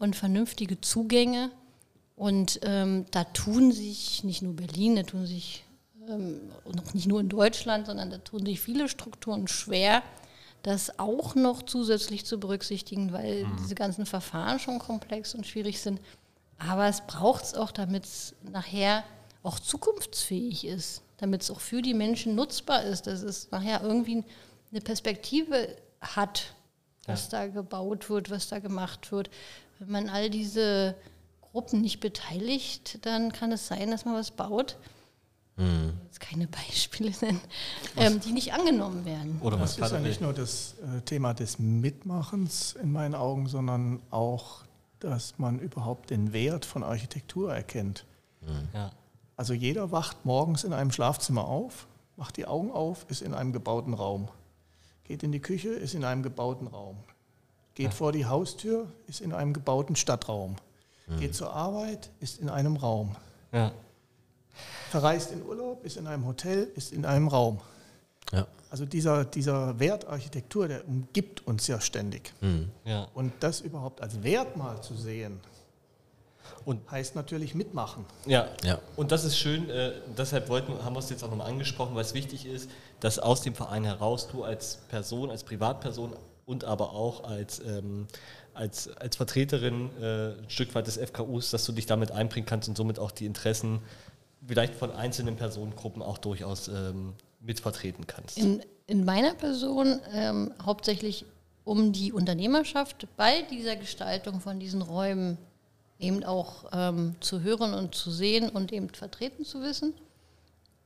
und vernünftige Zugänge. Und ähm, da tun sich nicht nur Berlin, da tun sich noch nicht nur in Deutschland, sondern da tun sich viele Strukturen schwer, das auch noch zusätzlich zu berücksichtigen, weil mhm. diese ganzen Verfahren schon komplex und schwierig sind. Aber es braucht es auch, damit es nachher auch zukunftsfähig ist, damit es auch für die Menschen nutzbar ist, dass es nachher irgendwie eine Perspektive hat, was ja. da gebaut wird, was da gemacht wird. Wenn man all diese Gruppen nicht beteiligt, dann kann es sein, dass man was baut. Mhm. Jetzt keine Beispiele *laughs* nennen, ähm, die nicht angenommen werden. Oder was das ist ja nicht nur das äh, Thema des Mitmachens in meinen Augen, sondern auch, dass man überhaupt den Wert von Architektur erkennt. Mhm. Ja. Also jeder wacht morgens in einem Schlafzimmer auf, macht die Augen auf, ist in einem gebauten Raum. Geht in die Küche, ist in einem gebauten Raum. Geht ja. vor die Haustür, ist in einem gebauten Stadtraum. Mhm. Geht zur Arbeit, ist in einem Raum. Ja. Verreist in Urlaub, ist in einem Hotel, ist in einem Raum. Ja. Also dieser, dieser Wert Architektur, der umgibt uns ja ständig. Mhm. Ja. Und das überhaupt als Wert mal zu sehen, und heißt natürlich mitmachen. Ja, ja. und das ist schön, äh, deshalb wollten, haben wir es jetzt auch nochmal angesprochen, weil es wichtig ist, dass aus dem Verein heraus du als Person, als Privatperson und aber auch als, ähm, als, als Vertreterin äh, ein Stück weit des FKUs, dass du dich damit einbringen kannst und somit auch die Interessen vielleicht von einzelnen Personengruppen auch durchaus ähm, mitvertreten kannst. In, in meiner Person ähm, hauptsächlich um die Unternehmerschaft bei dieser Gestaltung von diesen Räumen eben auch ähm, zu hören und zu sehen und eben vertreten zu wissen.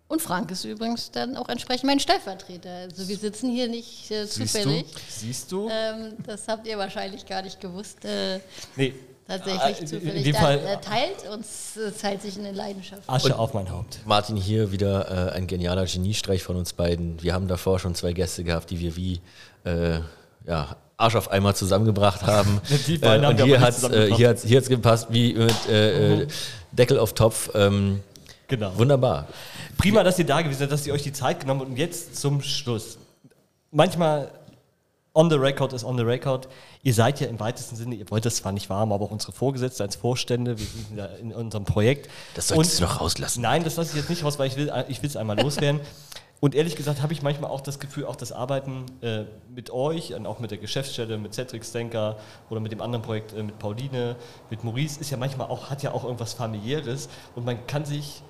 Und Frank ist übrigens dann auch entsprechend mein Stellvertreter. Also wir sitzen hier nicht äh, zufällig. Siehst du? Siehst du? Ähm, das habt ihr wahrscheinlich gar nicht gewusst. Äh, nee. Tatsächlich ah, zufällig. In dem Fall er teilt uns, äh, teilt sich eine Leidenschaft. Asche und auf mein Haupt. Martin, hier wieder äh, ein genialer Geniestreich von uns beiden. Wir haben davor schon zwei Gäste gehabt, die wir wie äh, ja, Arsch auf einmal zusammengebracht haben. *laughs* Die beiden äh, und hier hat es äh, hier hat's, hier hat's gepasst wie mit äh, mhm. Deckel auf Topf. Ähm, genau. Wunderbar. Prima, dass ihr da gewesen seid, dass ihr euch die Zeit genommen habt. Und jetzt zum Schluss. Manchmal on the record ist on the record. Ihr seid ja im weitesten Sinne, ihr wollt das zwar nicht warm, aber auch unsere Vorgesetzten als Vorstände, wir sind ja in unserem Projekt. Das solltest und, du noch rauslassen. Nein, das lasse ich jetzt nicht raus, weil ich will es einmal loswerden. Und ehrlich gesagt habe ich manchmal auch das Gefühl, auch das Arbeiten äh, mit euch und auch mit der Geschäftsstelle, mit Cedric Stenker oder mit dem anderen Projekt äh, mit Pauline, mit Maurice, ist ja manchmal auch, hat ja auch irgendwas familiäres und man kann sich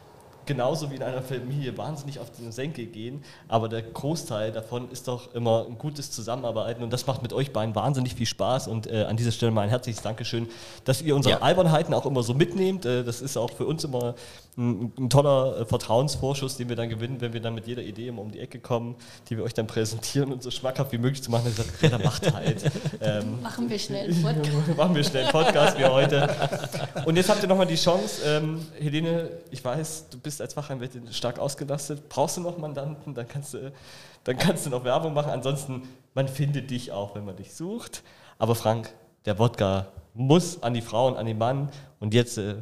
genauso wie in einer Familie wahnsinnig auf den Senkel gehen, aber der Großteil davon ist doch immer ein gutes Zusammenarbeiten und das macht mit euch beiden wahnsinnig viel Spaß und äh, an dieser Stelle mal ein herzliches Dankeschön, dass ihr unsere ja. Albernheiten auch immer so mitnehmt. Äh, das ist auch für uns immer ein, ein toller äh, Vertrauensvorschuss, den wir dann gewinnen, wenn wir dann mit jeder Idee immer um die Ecke kommen, die wir euch dann präsentieren und so schmackhaft wie möglich zu machen. Dann sagt, ja, macht halt. *laughs* Ähm, machen wir schnell einen *laughs* Podcast. machen wir schnell einen Podcast wie heute. Und jetzt habt ihr nochmal die Chance, ähm, Helene, ich weiß, du bist bist als Fachanwältin stark ausgelastet, brauchst du noch Mandanten, dann kannst du, dann kannst du noch Werbung machen. Ansonsten, man findet dich auch, wenn man dich sucht. Aber Frank, der Wodka muss an die Frau und an den Mann. Und jetzt, äh,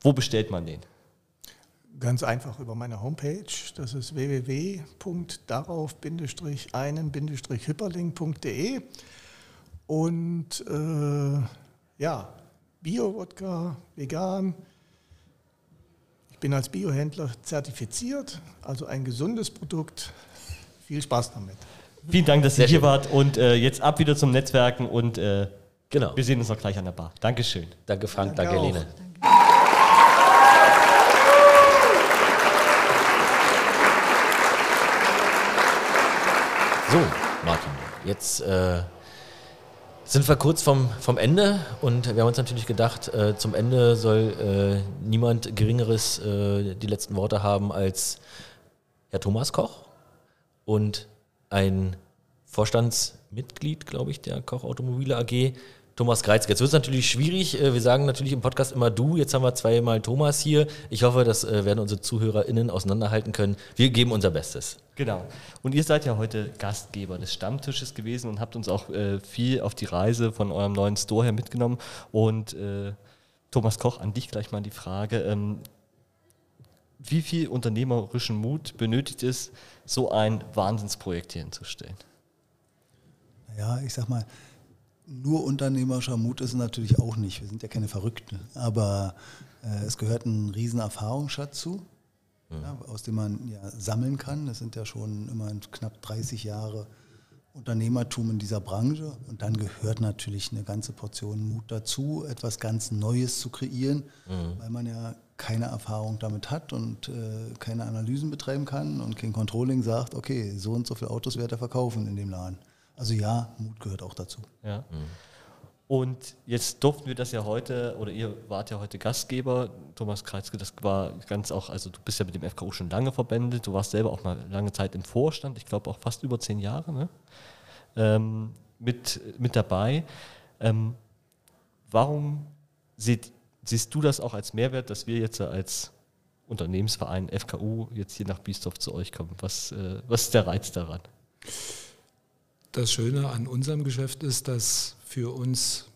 wo bestellt man den? Ganz einfach über meine Homepage. Das ist www.darauf-einen-hyperlink.de. Und äh, ja, Bio-Wodka, vegan, bin als Biohändler zertifiziert, also ein gesundes Produkt. Viel Spaß damit. Vielen Dank, dass Sehr ihr hier schön. wart und äh, jetzt ab wieder zum Netzwerken und äh, genau. wir sehen uns noch gleich an der Bar. Dankeschön. Danke Frank, danke, danke Helene. So, Martin, jetzt äh, sind wir kurz vom, vom Ende und wir haben uns natürlich gedacht, äh, zum Ende soll äh, niemand Geringeres äh, die letzten Worte haben als Herr Thomas Koch und ein Vorstandsmitglied, glaube ich, der Koch Automobile AG, Thomas Greizke. Jetzt wird es natürlich schwierig. Äh, wir sagen natürlich im Podcast immer du. Jetzt haben wir zweimal Thomas hier. Ich hoffe, das äh, werden unsere ZuhörerInnen auseinanderhalten können. Wir geben unser Bestes. Genau. Und ihr seid ja heute Gastgeber des Stammtisches gewesen und habt uns auch äh, viel auf die Reise von eurem neuen Store her mitgenommen. Und äh, Thomas Koch, an dich gleich mal die Frage. Ähm, wie viel unternehmerischen Mut benötigt es, so ein Wahnsinnsprojekt hier hinzustellen? Ja, ich sag mal, nur unternehmerischer Mut ist natürlich auch nicht. Wir sind ja keine Verrückten. Aber äh, es gehört ein riesen Erfahrungsschatz zu, mhm. ja, aus dem man ja sammeln kann. Das sind ja schon immer knapp 30 Jahre Unternehmertum in dieser Branche. Und dann gehört natürlich eine ganze Portion Mut dazu, etwas ganz Neues zu kreieren, mhm. weil man ja keine Erfahrung damit hat und äh, keine Analysen betreiben kann und kein Controlling sagt, okay, so und so viele Autos wird er verkaufen in dem Laden. Also ja, Mut gehört auch dazu. Ja. Mhm. Und jetzt durften wir das ja heute, oder ihr wart ja heute Gastgeber, Thomas Kreizke, das war ganz auch, also du bist ja mit dem FKU schon lange verbändelt, du warst selber auch mal lange Zeit im Vorstand, ich glaube auch fast über zehn Jahre, ne? ähm, mit, mit dabei. Ähm, warum seht, siehst du das auch als Mehrwert, dass wir jetzt als Unternehmensverein FKU jetzt hier nach Biesdorf zu euch kommen? Was, äh, was ist der Reiz daran? Das Schöne an unserem Geschäft ist, dass für uns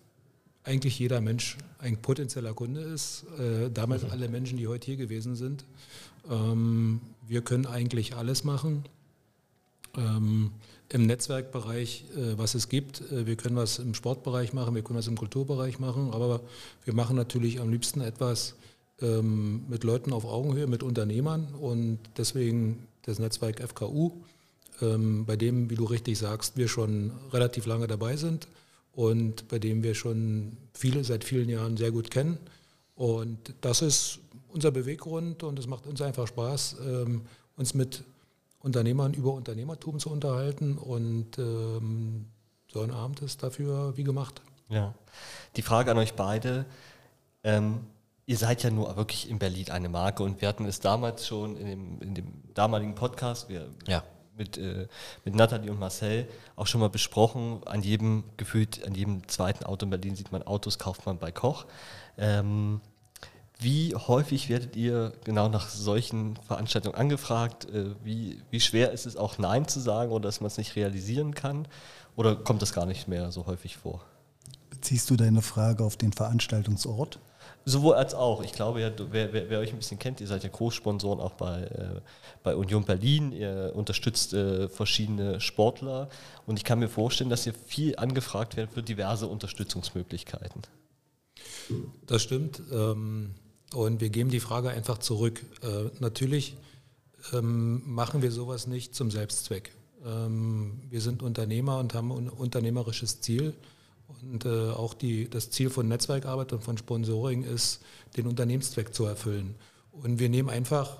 eigentlich jeder Mensch ein potenzieller Kunde ist. Äh, damit mhm. alle Menschen, die heute hier gewesen sind. Ähm, wir können eigentlich alles machen. Ähm, Im Netzwerkbereich, äh, was es gibt, äh, wir können was im Sportbereich machen, wir können was im Kulturbereich machen, aber wir machen natürlich am liebsten etwas ähm, mit Leuten auf Augenhöhe, mit Unternehmern und deswegen das Netzwerk FKU bei dem, wie du richtig sagst, wir schon relativ lange dabei sind und bei dem wir schon viele seit vielen Jahren sehr gut kennen. Und das ist unser Beweggrund und es macht uns einfach Spaß, ähm, uns mit Unternehmern über Unternehmertum zu unterhalten und ähm, so ein Abend ist dafür wie gemacht. Ja, die Frage an euch beide. Ähm, ihr seid ja nur wirklich in Berlin eine Marke und wir hatten es damals schon in dem, in dem damaligen Podcast, wir ja mit, äh, mit Nathalie und Marcel auch schon mal besprochen. An jedem, gefühlt an jedem zweiten Auto in Berlin sieht man Autos, kauft man bei Koch. Ähm, wie häufig werdet ihr genau nach solchen Veranstaltungen angefragt? Äh, wie, wie schwer ist es auch Nein zu sagen oder dass man es nicht realisieren kann? Oder kommt das gar nicht mehr so häufig vor? Beziehst du deine Frage auf den Veranstaltungsort? Sowohl als auch. Ich glaube ja, wer, wer, wer, euch ein bisschen kennt, ihr seid ja Großsponsoren auch bei, äh, bei Union Berlin. Ihr unterstützt äh, verschiedene Sportler. Und ich kann mir vorstellen, dass ihr viel angefragt werdet für diverse Unterstützungsmöglichkeiten. Das stimmt. Ähm, und wir geben die Frage einfach zurück. Äh, natürlich ähm, machen wir sowas nicht zum Selbstzweck. Ähm, wir sind Unternehmer und haben ein unternehmerisches Ziel. Und äh, auch die, das Ziel von Netzwerkarbeit und von Sponsoring ist, den Unternehmenszweck zu erfüllen. Und wir nehmen einfach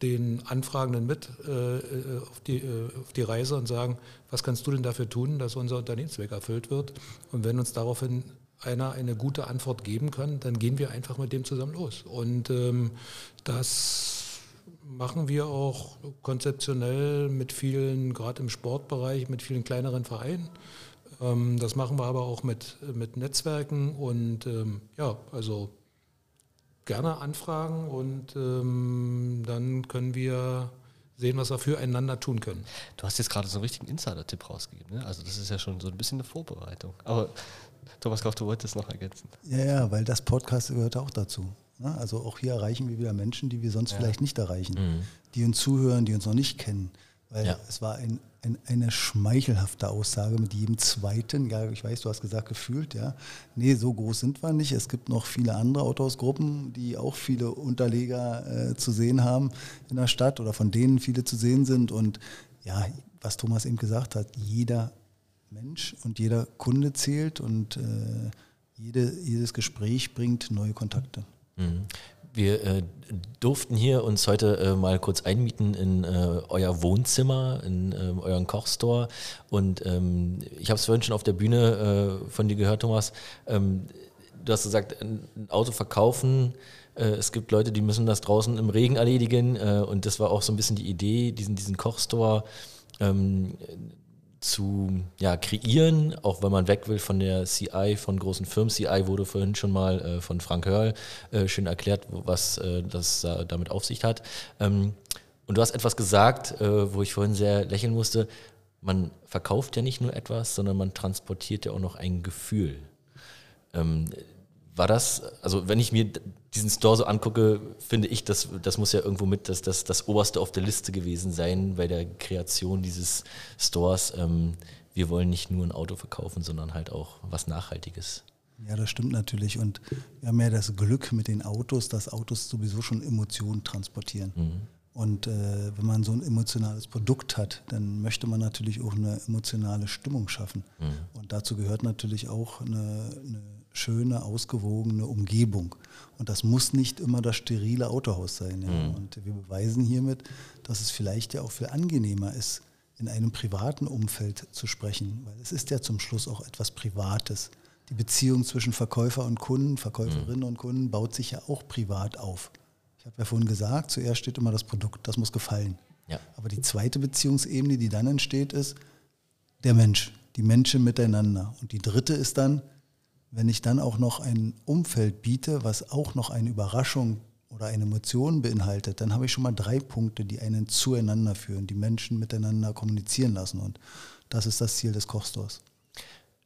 den Anfragenden mit äh, äh auf, die, äh, auf die Reise und sagen, was kannst du denn dafür tun, dass unser Unternehmenszweck erfüllt wird? Und wenn uns daraufhin einer eine gute Antwort geben kann, dann gehen wir einfach mit dem zusammen los. Und ähm, das machen wir auch konzeptionell mit vielen, gerade im Sportbereich, mit vielen kleineren Vereinen. Ähm, das machen wir aber auch mit, mit Netzwerken und ähm, ja, also gerne anfragen und ähm, dann können wir sehen, was wir füreinander tun können. Du hast jetzt gerade so einen richtigen Insider-Tipp rausgegeben. Ne? Also das ist ja schon so ein bisschen eine Vorbereitung. Aber Thomas Kauf, du wolltest noch ergänzen. Ja, ja, weil das Podcast gehört auch dazu. Ne? Also auch hier erreichen wir wieder Menschen, die wir sonst ja. vielleicht nicht erreichen, mhm. die uns zuhören, die uns noch nicht kennen. Weil ja. es war ein, ein, eine schmeichelhafte Aussage mit jedem zweiten. Ja, ich weiß, du hast gesagt, gefühlt, ja. Nee, so groß sind wir nicht. Es gibt noch viele andere Autohausgruppen, die auch viele Unterleger äh, zu sehen haben in der Stadt oder von denen viele zu sehen sind. Und ja, was Thomas eben gesagt hat, jeder Mensch und jeder Kunde zählt und äh, jede, jedes Gespräch bringt neue Kontakte. Mhm. Wir äh, durften hier uns heute äh, mal kurz einmieten in äh, euer Wohnzimmer, in ähm, euren Kochstore. Und ähm, ich habe es vorhin schon auf der Bühne äh, von dir gehört, Thomas. Ähm, du hast gesagt, ein Auto verkaufen. Äh, es gibt Leute, die müssen das draußen im Regen erledigen. Äh, und das war auch so ein bisschen die Idee, diesen, diesen Kochstore ähm, zu ja, kreieren, auch wenn man weg will von der CI von großen Firmen. CI wurde vorhin schon mal äh, von Frank Hörl äh, schön erklärt, was äh, das damit auf sich hat. Ähm, und du hast etwas gesagt, äh, wo ich vorhin sehr lächeln musste. Man verkauft ja nicht nur etwas, sondern man transportiert ja auch noch ein Gefühl. Ähm, war das, also wenn ich mir diesen Store so angucke, finde ich, das, das muss ja irgendwo mit das, das, das oberste auf der Liste gewesen sein bei der Kreation dieses Stores. Ähm, wir wollen nicht nur ein Auto verkaufen, sondern halt auch was Nachhaltiges. Ja, das stimmt natürlich. Und wir haben ja das Glück mit den Autos, dass Autos sowieso schon Emotionen transportieren. Mhm. Und äh, wenn man so ein emotionales Produkt hat, dann möchte man natürlich auch eine emotionale Stimmung schaffen. Mhm. Und dazu gehört natürlich auch eine, eine, schöne, ausgewogene Umgebung. Und das muss nicht immer das sterile Autohaus sein. Ja. Mhm. Und wir beweisen hiermit, dass es vielleicht ja auch viel angenehmer ist, in einem privaten Umfeld zu sprechen, weil es ist ja zum Schluss auch etwas Privates. Die Beziehung zwischen Verkäufer und Kunden, Verkäuferinnen mhm. und Kunden baut sich ja auch privat auf. Ich habe ja vorhin gesagt, zuerst steht immer das Produkt, das muss gefallen. Ja. Aber die zweite Beziehungsebene, die dann entsteht, ist der Mensch, die Menschen miteinander. Und die dritte ist dann, wenn ich dann auch noch ein Umfeld biete, was auch noch eine Überraschung oder eine Emotion beinhaltet, dann habe ich schon mal drei Punkte, die einen zueinander führen, die Menschen miteinander kommunizieren lassen. Und das ist das Ziel des Kochstores.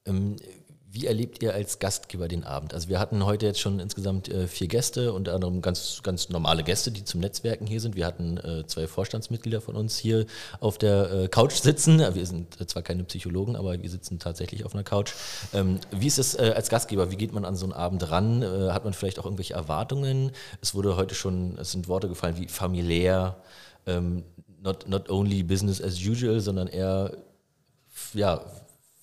Ähm, wie erlebt ihr als Gastgeber den Abend? Also wir hatten heute jetzt schon insgesamt äh, vier Gäste, unter anderem ganz, ganz normale Gäste, die zum Netzwerken hier sind. Wir hatten äh, zwei Vorstandsmitglieder von uns hier auf der äh, Couch sitzen. Wir sind zwar keine Psychologen, aber wir sitzen tatsächlich auf einer Couch. Ähm, wie ist es als Gastgeber? Wie geht man an so einen Abend ran? Hat man vielleicht auch irgendwelche Erwartungen? Es wurde heute schon, es sind Worte gefallen wie familiär, ähm, not, not only business as usual, sondern eher ja,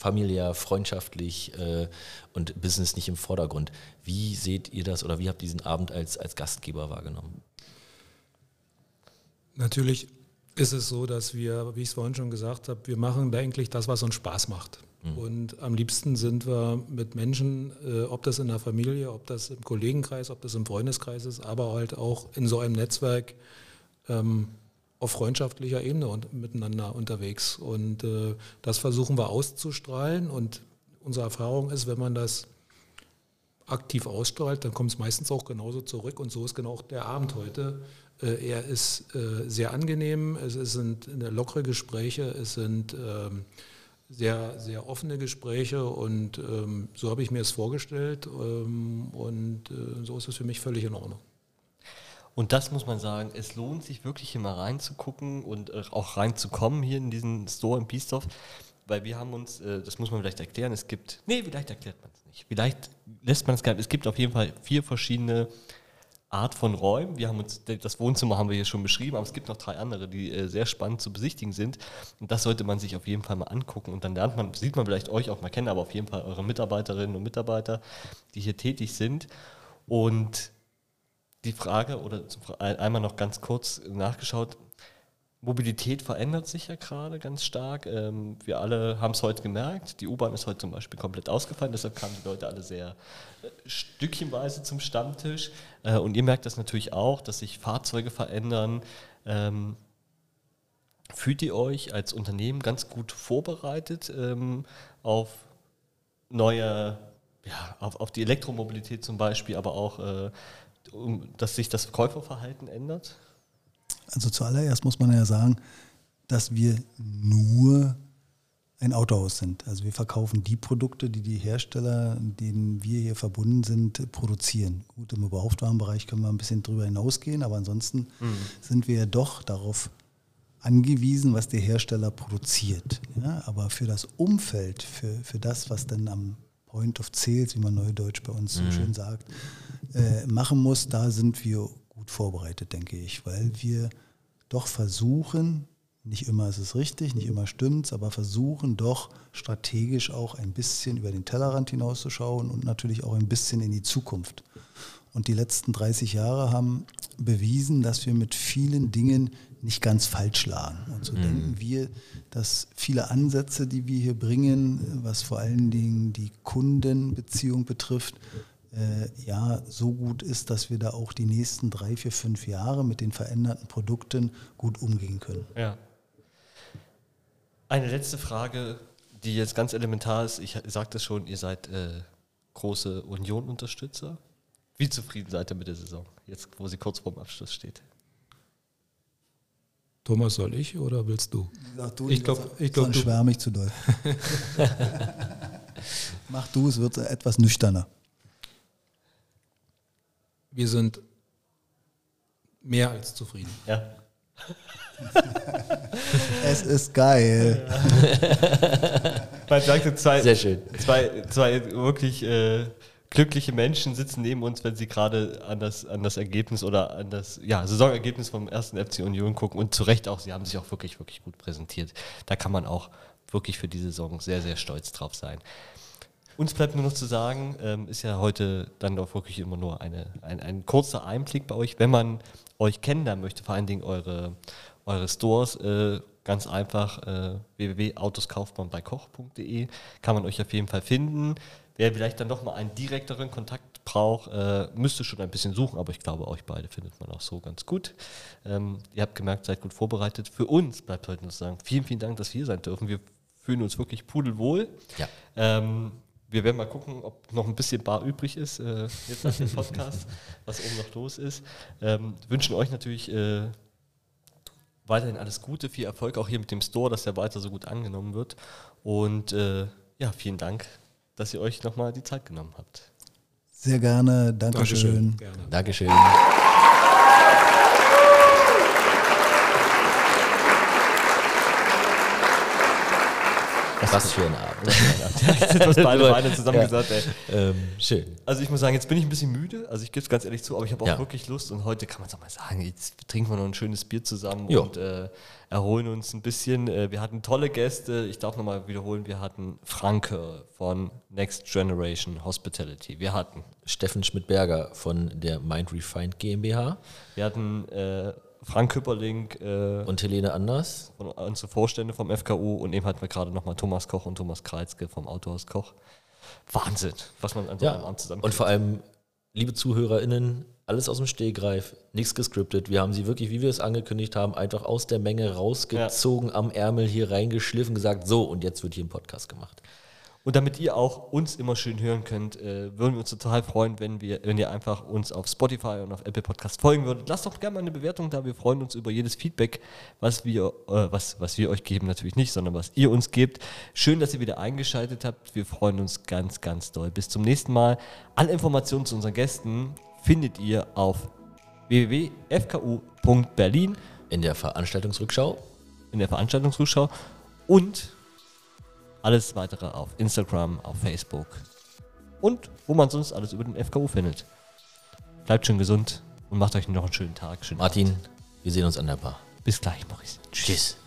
familiär, freundschaftlich äh, und Business nicht im Vordergrund. Wie seht ihr das oder wie habt ihr diesen Abend als, als Gastgeber wahrgenommen? Natürlich ist es so, dass wir, wie ich es vorhin schon gesagt habe, wir machen eigentlich das, was uns Spaß macht. Mhm. Und am liebsten sind wir mit Menschen, äh, ob das in der Familie, ob das im Kollegenkreis, ob das im Freundeskreis ist, aber halt auch in so einem Netzwerk ähm, auf freundschaftlicher Ebene und miteinander unterwegs. Und äh, das versuchen wir auszustrahlen. Und unsere Erfahrung ist, wenn man das aktiv ausstrahlt, dann kommt es meistens auch genauso zurück. Und so ist genau auch der Abend heute. Äh, er ist äh, sehr angenehm, es, es sind lockere Gespräche, es sind ähm, sehr, sehr offene Gespräche und ähm, so habe ich mir es vorgestellt ähm, und äh, so ist es für mich völlig in Ordnung. Und das muss man sagen, es lohnt sich wirklich hier mal reinzugucken und äh, auch reinzukommen hier in diesen Store in Biesdorf, weil wir haben uns, äh, das muss man vielleicht erklären, es gibt, nee, vielleicht erklärt man es nicht, vielleicht lässt man es gar nicht, es gibt auf jeden Fall vier verschiedene Art von Räumen. Wir haben uns, das Wohnzimmer haben wir hier schon beschrieben, aber es gibt noch drei andere, die äh, sehr spannend zu besichtigen sind. Und das sollte man sich auf jeden Fall mal angucken. Und dann lernt man, sieht man vielleicht euch auch mal kennen, aber auf jeden Fall eure Mitarbeiterinnen und Mitarbeiter, die hier tätig sind. Und die Frage oder einmal noch ganz kurz nachgeschaut. Mobilität verändert sich ja gerade ganz stark. Ähm, wir alle haben es heute gemerkt. Die U-Bahn ist heute zum Beispiel komplett ausgefallen, deshalb kamen die Leute alle sehr äh, stückchenweise zum Stammtisch. Äh, und ihr merkt das natürlich auch, dass sich Fahrzeuge verändern. Ähm, fühlt ihr euch als Unternehmen ganz gut vorbereitet ähm, auf neue, ja, auf, auf die Elektromobilität zum Beispiel, aber auch äh, dass sich das Käuferverhalten ändert? Also zuallererst muss man ja sagen, dass wir nur ein Autohaus sind. Also wir verkaufen die Produkte, die die Hersteller, denen wir hier verbunden sind, produzieren. Gut, im Gebrauchtwarenbereich können wir ein bisschen drüber hinausgehen, aber ansonsten mhm. sind wir ja doch darauf angewiesen, was der Hersteller produziert. Ja, aber für das Umfeld, für, für das, was dann am Point of Sales, wie man neudeutsch bei uns so mhm. schön sagt, äh, machen muss, da sind wir gut vorbereitet, denke ich, weil wir doch versuchen, nicht immer ist es richtig, nicht immer stimmt es, aber versuchen doch strategisch auch ein bisschen über den Tellerrand hinauszuschauen und natürlich auch ein bisschen in die Zukunft. Und die letzten 30 Jahre haben bewiesen, dass wir mit vielen Dingen nicht ganz falsch lagen. Und so mhm. denken wir, dass viele Ansätze, die wir hier bringen, was vor allen Dingen die Kundenbeziehung betrifft, ja so gut ist, dass wir da auch die nächsten drei, vier, fünf Jahre mit den veränderten Produkten gut umgehen können. Ja. Eine letzte Frage, die jetzt ganz elementar ist. Ich sagte es schon, ihr seid äh, große Union-Unterstützer. Wie zufrieden seid ihr mit der Saison, jetzt wo sie kurz vorm Abschluss steht? Thomas, soll ich oder willst du? Sag du ich glaube, ich glaube, schwärme ich zu doll. *laughs* *laughs* Mach du, es wird etwas nüchterner wir sind mehr als zufrieden. Ja. *laughs* es ist geil. *laughs* Man sagte zwei, Sehr schön. zwei, zwei wirklich äh, glückliche Menschen sitzen neben uns, wenn sie gerade an das, an das Ergebnis oder an das ja, Saisonergebnis vom ersten FC Union gucken. Und zu Recht auch, sie haben sich auch wirklich, wirklich gut präsentiert. Da kann man auch wirklich für die Saison sehr, sehr stolz drauf sein. Uns bleibt nur noch zu sagen, ähm, ist ja heute dann doch wirklich immer nur eine, ein, ein kurzer Einblick bei euch. Wenn man euch kennenlernen möchte, vor allen Dingen eure, eure Stores, äh, ganz einfach äh, www.autoskaufmann bei koch.de kann man euch auf jeden Fall finden. Wer vielleicht dann doch mal einen direkteren Kontakt braucht, äh, müsste schon ein bisschen suchen, aber ich glaube, euch beide findet man auch so ganz gut. Ähm, ihr habt gemerkt, seid gut vorbereitet. Für uns bleibt heute nur zu sagen, vielen, vielen Dank, dass wir hier sein dürfen. Wir fühlen uns wirklich pudelwohl. Ja. Ähm, wir werden mal gucken, ob noch ein bisschen Bar übrig ist, äh, jetzt nach dem Podcast, *laughs* was oben noch los ist. Ähm, wünschen euch natürlich äh, weiterhin alles Gute, viel Erfolg auch hier mit dem Store, dass der weiter so gut angenommen wird. Und äh, ja, vielen Dank, dass ihr euch nochmal die Zeit genommen habt. Sehr gerne, Dankeschön. Dankeschön. Gerne. Dankeschön. Was für ein Abend. *laughs* jetzt haben wir beide Beine zusammen ja. gesagt, ey. Ähm, schön. Also ich muss sagen, jetzt bin ich ein bisschen müde, also ich gebe es ganz ehrlich zu, aber ich habe auch ja. wirklich Lust und heute kann man es auch mal sagen, jetzt trinken wir noch ein schönes Bier zusammen jo. und äh, erholen uns ein bisschen. Äh, wir hatten tolle Gäste, ich darf nochmal wiederholen, wir hatten Franke von Next Generation Hospitality, wir hatten Steffen Schmidt-Berger von der Mind Refined GmbH. Wir hatten äh, Frank Küpperling äh, und Helene Anders. Von unsere Vorstände vom FKU und eben hatten wir gerade nochmal Thomas Koch und Thomas Kreizke vom Autohaus Koch. Wahnsinn, was man an so einem ja. Abend zusammen Und vor allem, liebe ZuhörerInnen, alles aus dem Stehgreif, nichts gescriptet. Wir haben sie wirklich, wie wir es angekündigt haben, einfach aus der Menge rausgezogen, ja. am Ärmel hier reingeschliffen, gesagt, so und jetzt wird hier ein Podcast gemacht. Und damit ihr auch uns immer schön hören könnt, äh, würden wir uns total freuen, wenn, wir, wenn ihr einfach uns auf Spotify und auf Apple Podcast folgen würdet. Lasst doch gerne mal eine Bewertung da. Wir freuen uns über jedes Feedback, was wir, äh, was, was wir euch geben, natürlich nicht, sondern was ihr uns gebt. Schön, dass ihr wieder eingeschaltet habt. Wir freuen uns ganz, ganz doll. Bis zum nächsten Mal. Alle Informationen zu unseren Gästen findet ihr auf www.fku.berlin. In der Veranstaltungsrückschau. In der Veranstaltungsrückschau. Und alles weitere auf Instagram, auf Facebook und wo man sonst alles über den FKU findet. Bleibt schön gesund und macht euch noch einen schönen Tag. Schönen Martin, Abend. wir sehen uns an der Bar. Bis gleich, Maurice. Tschüss. Tschüss.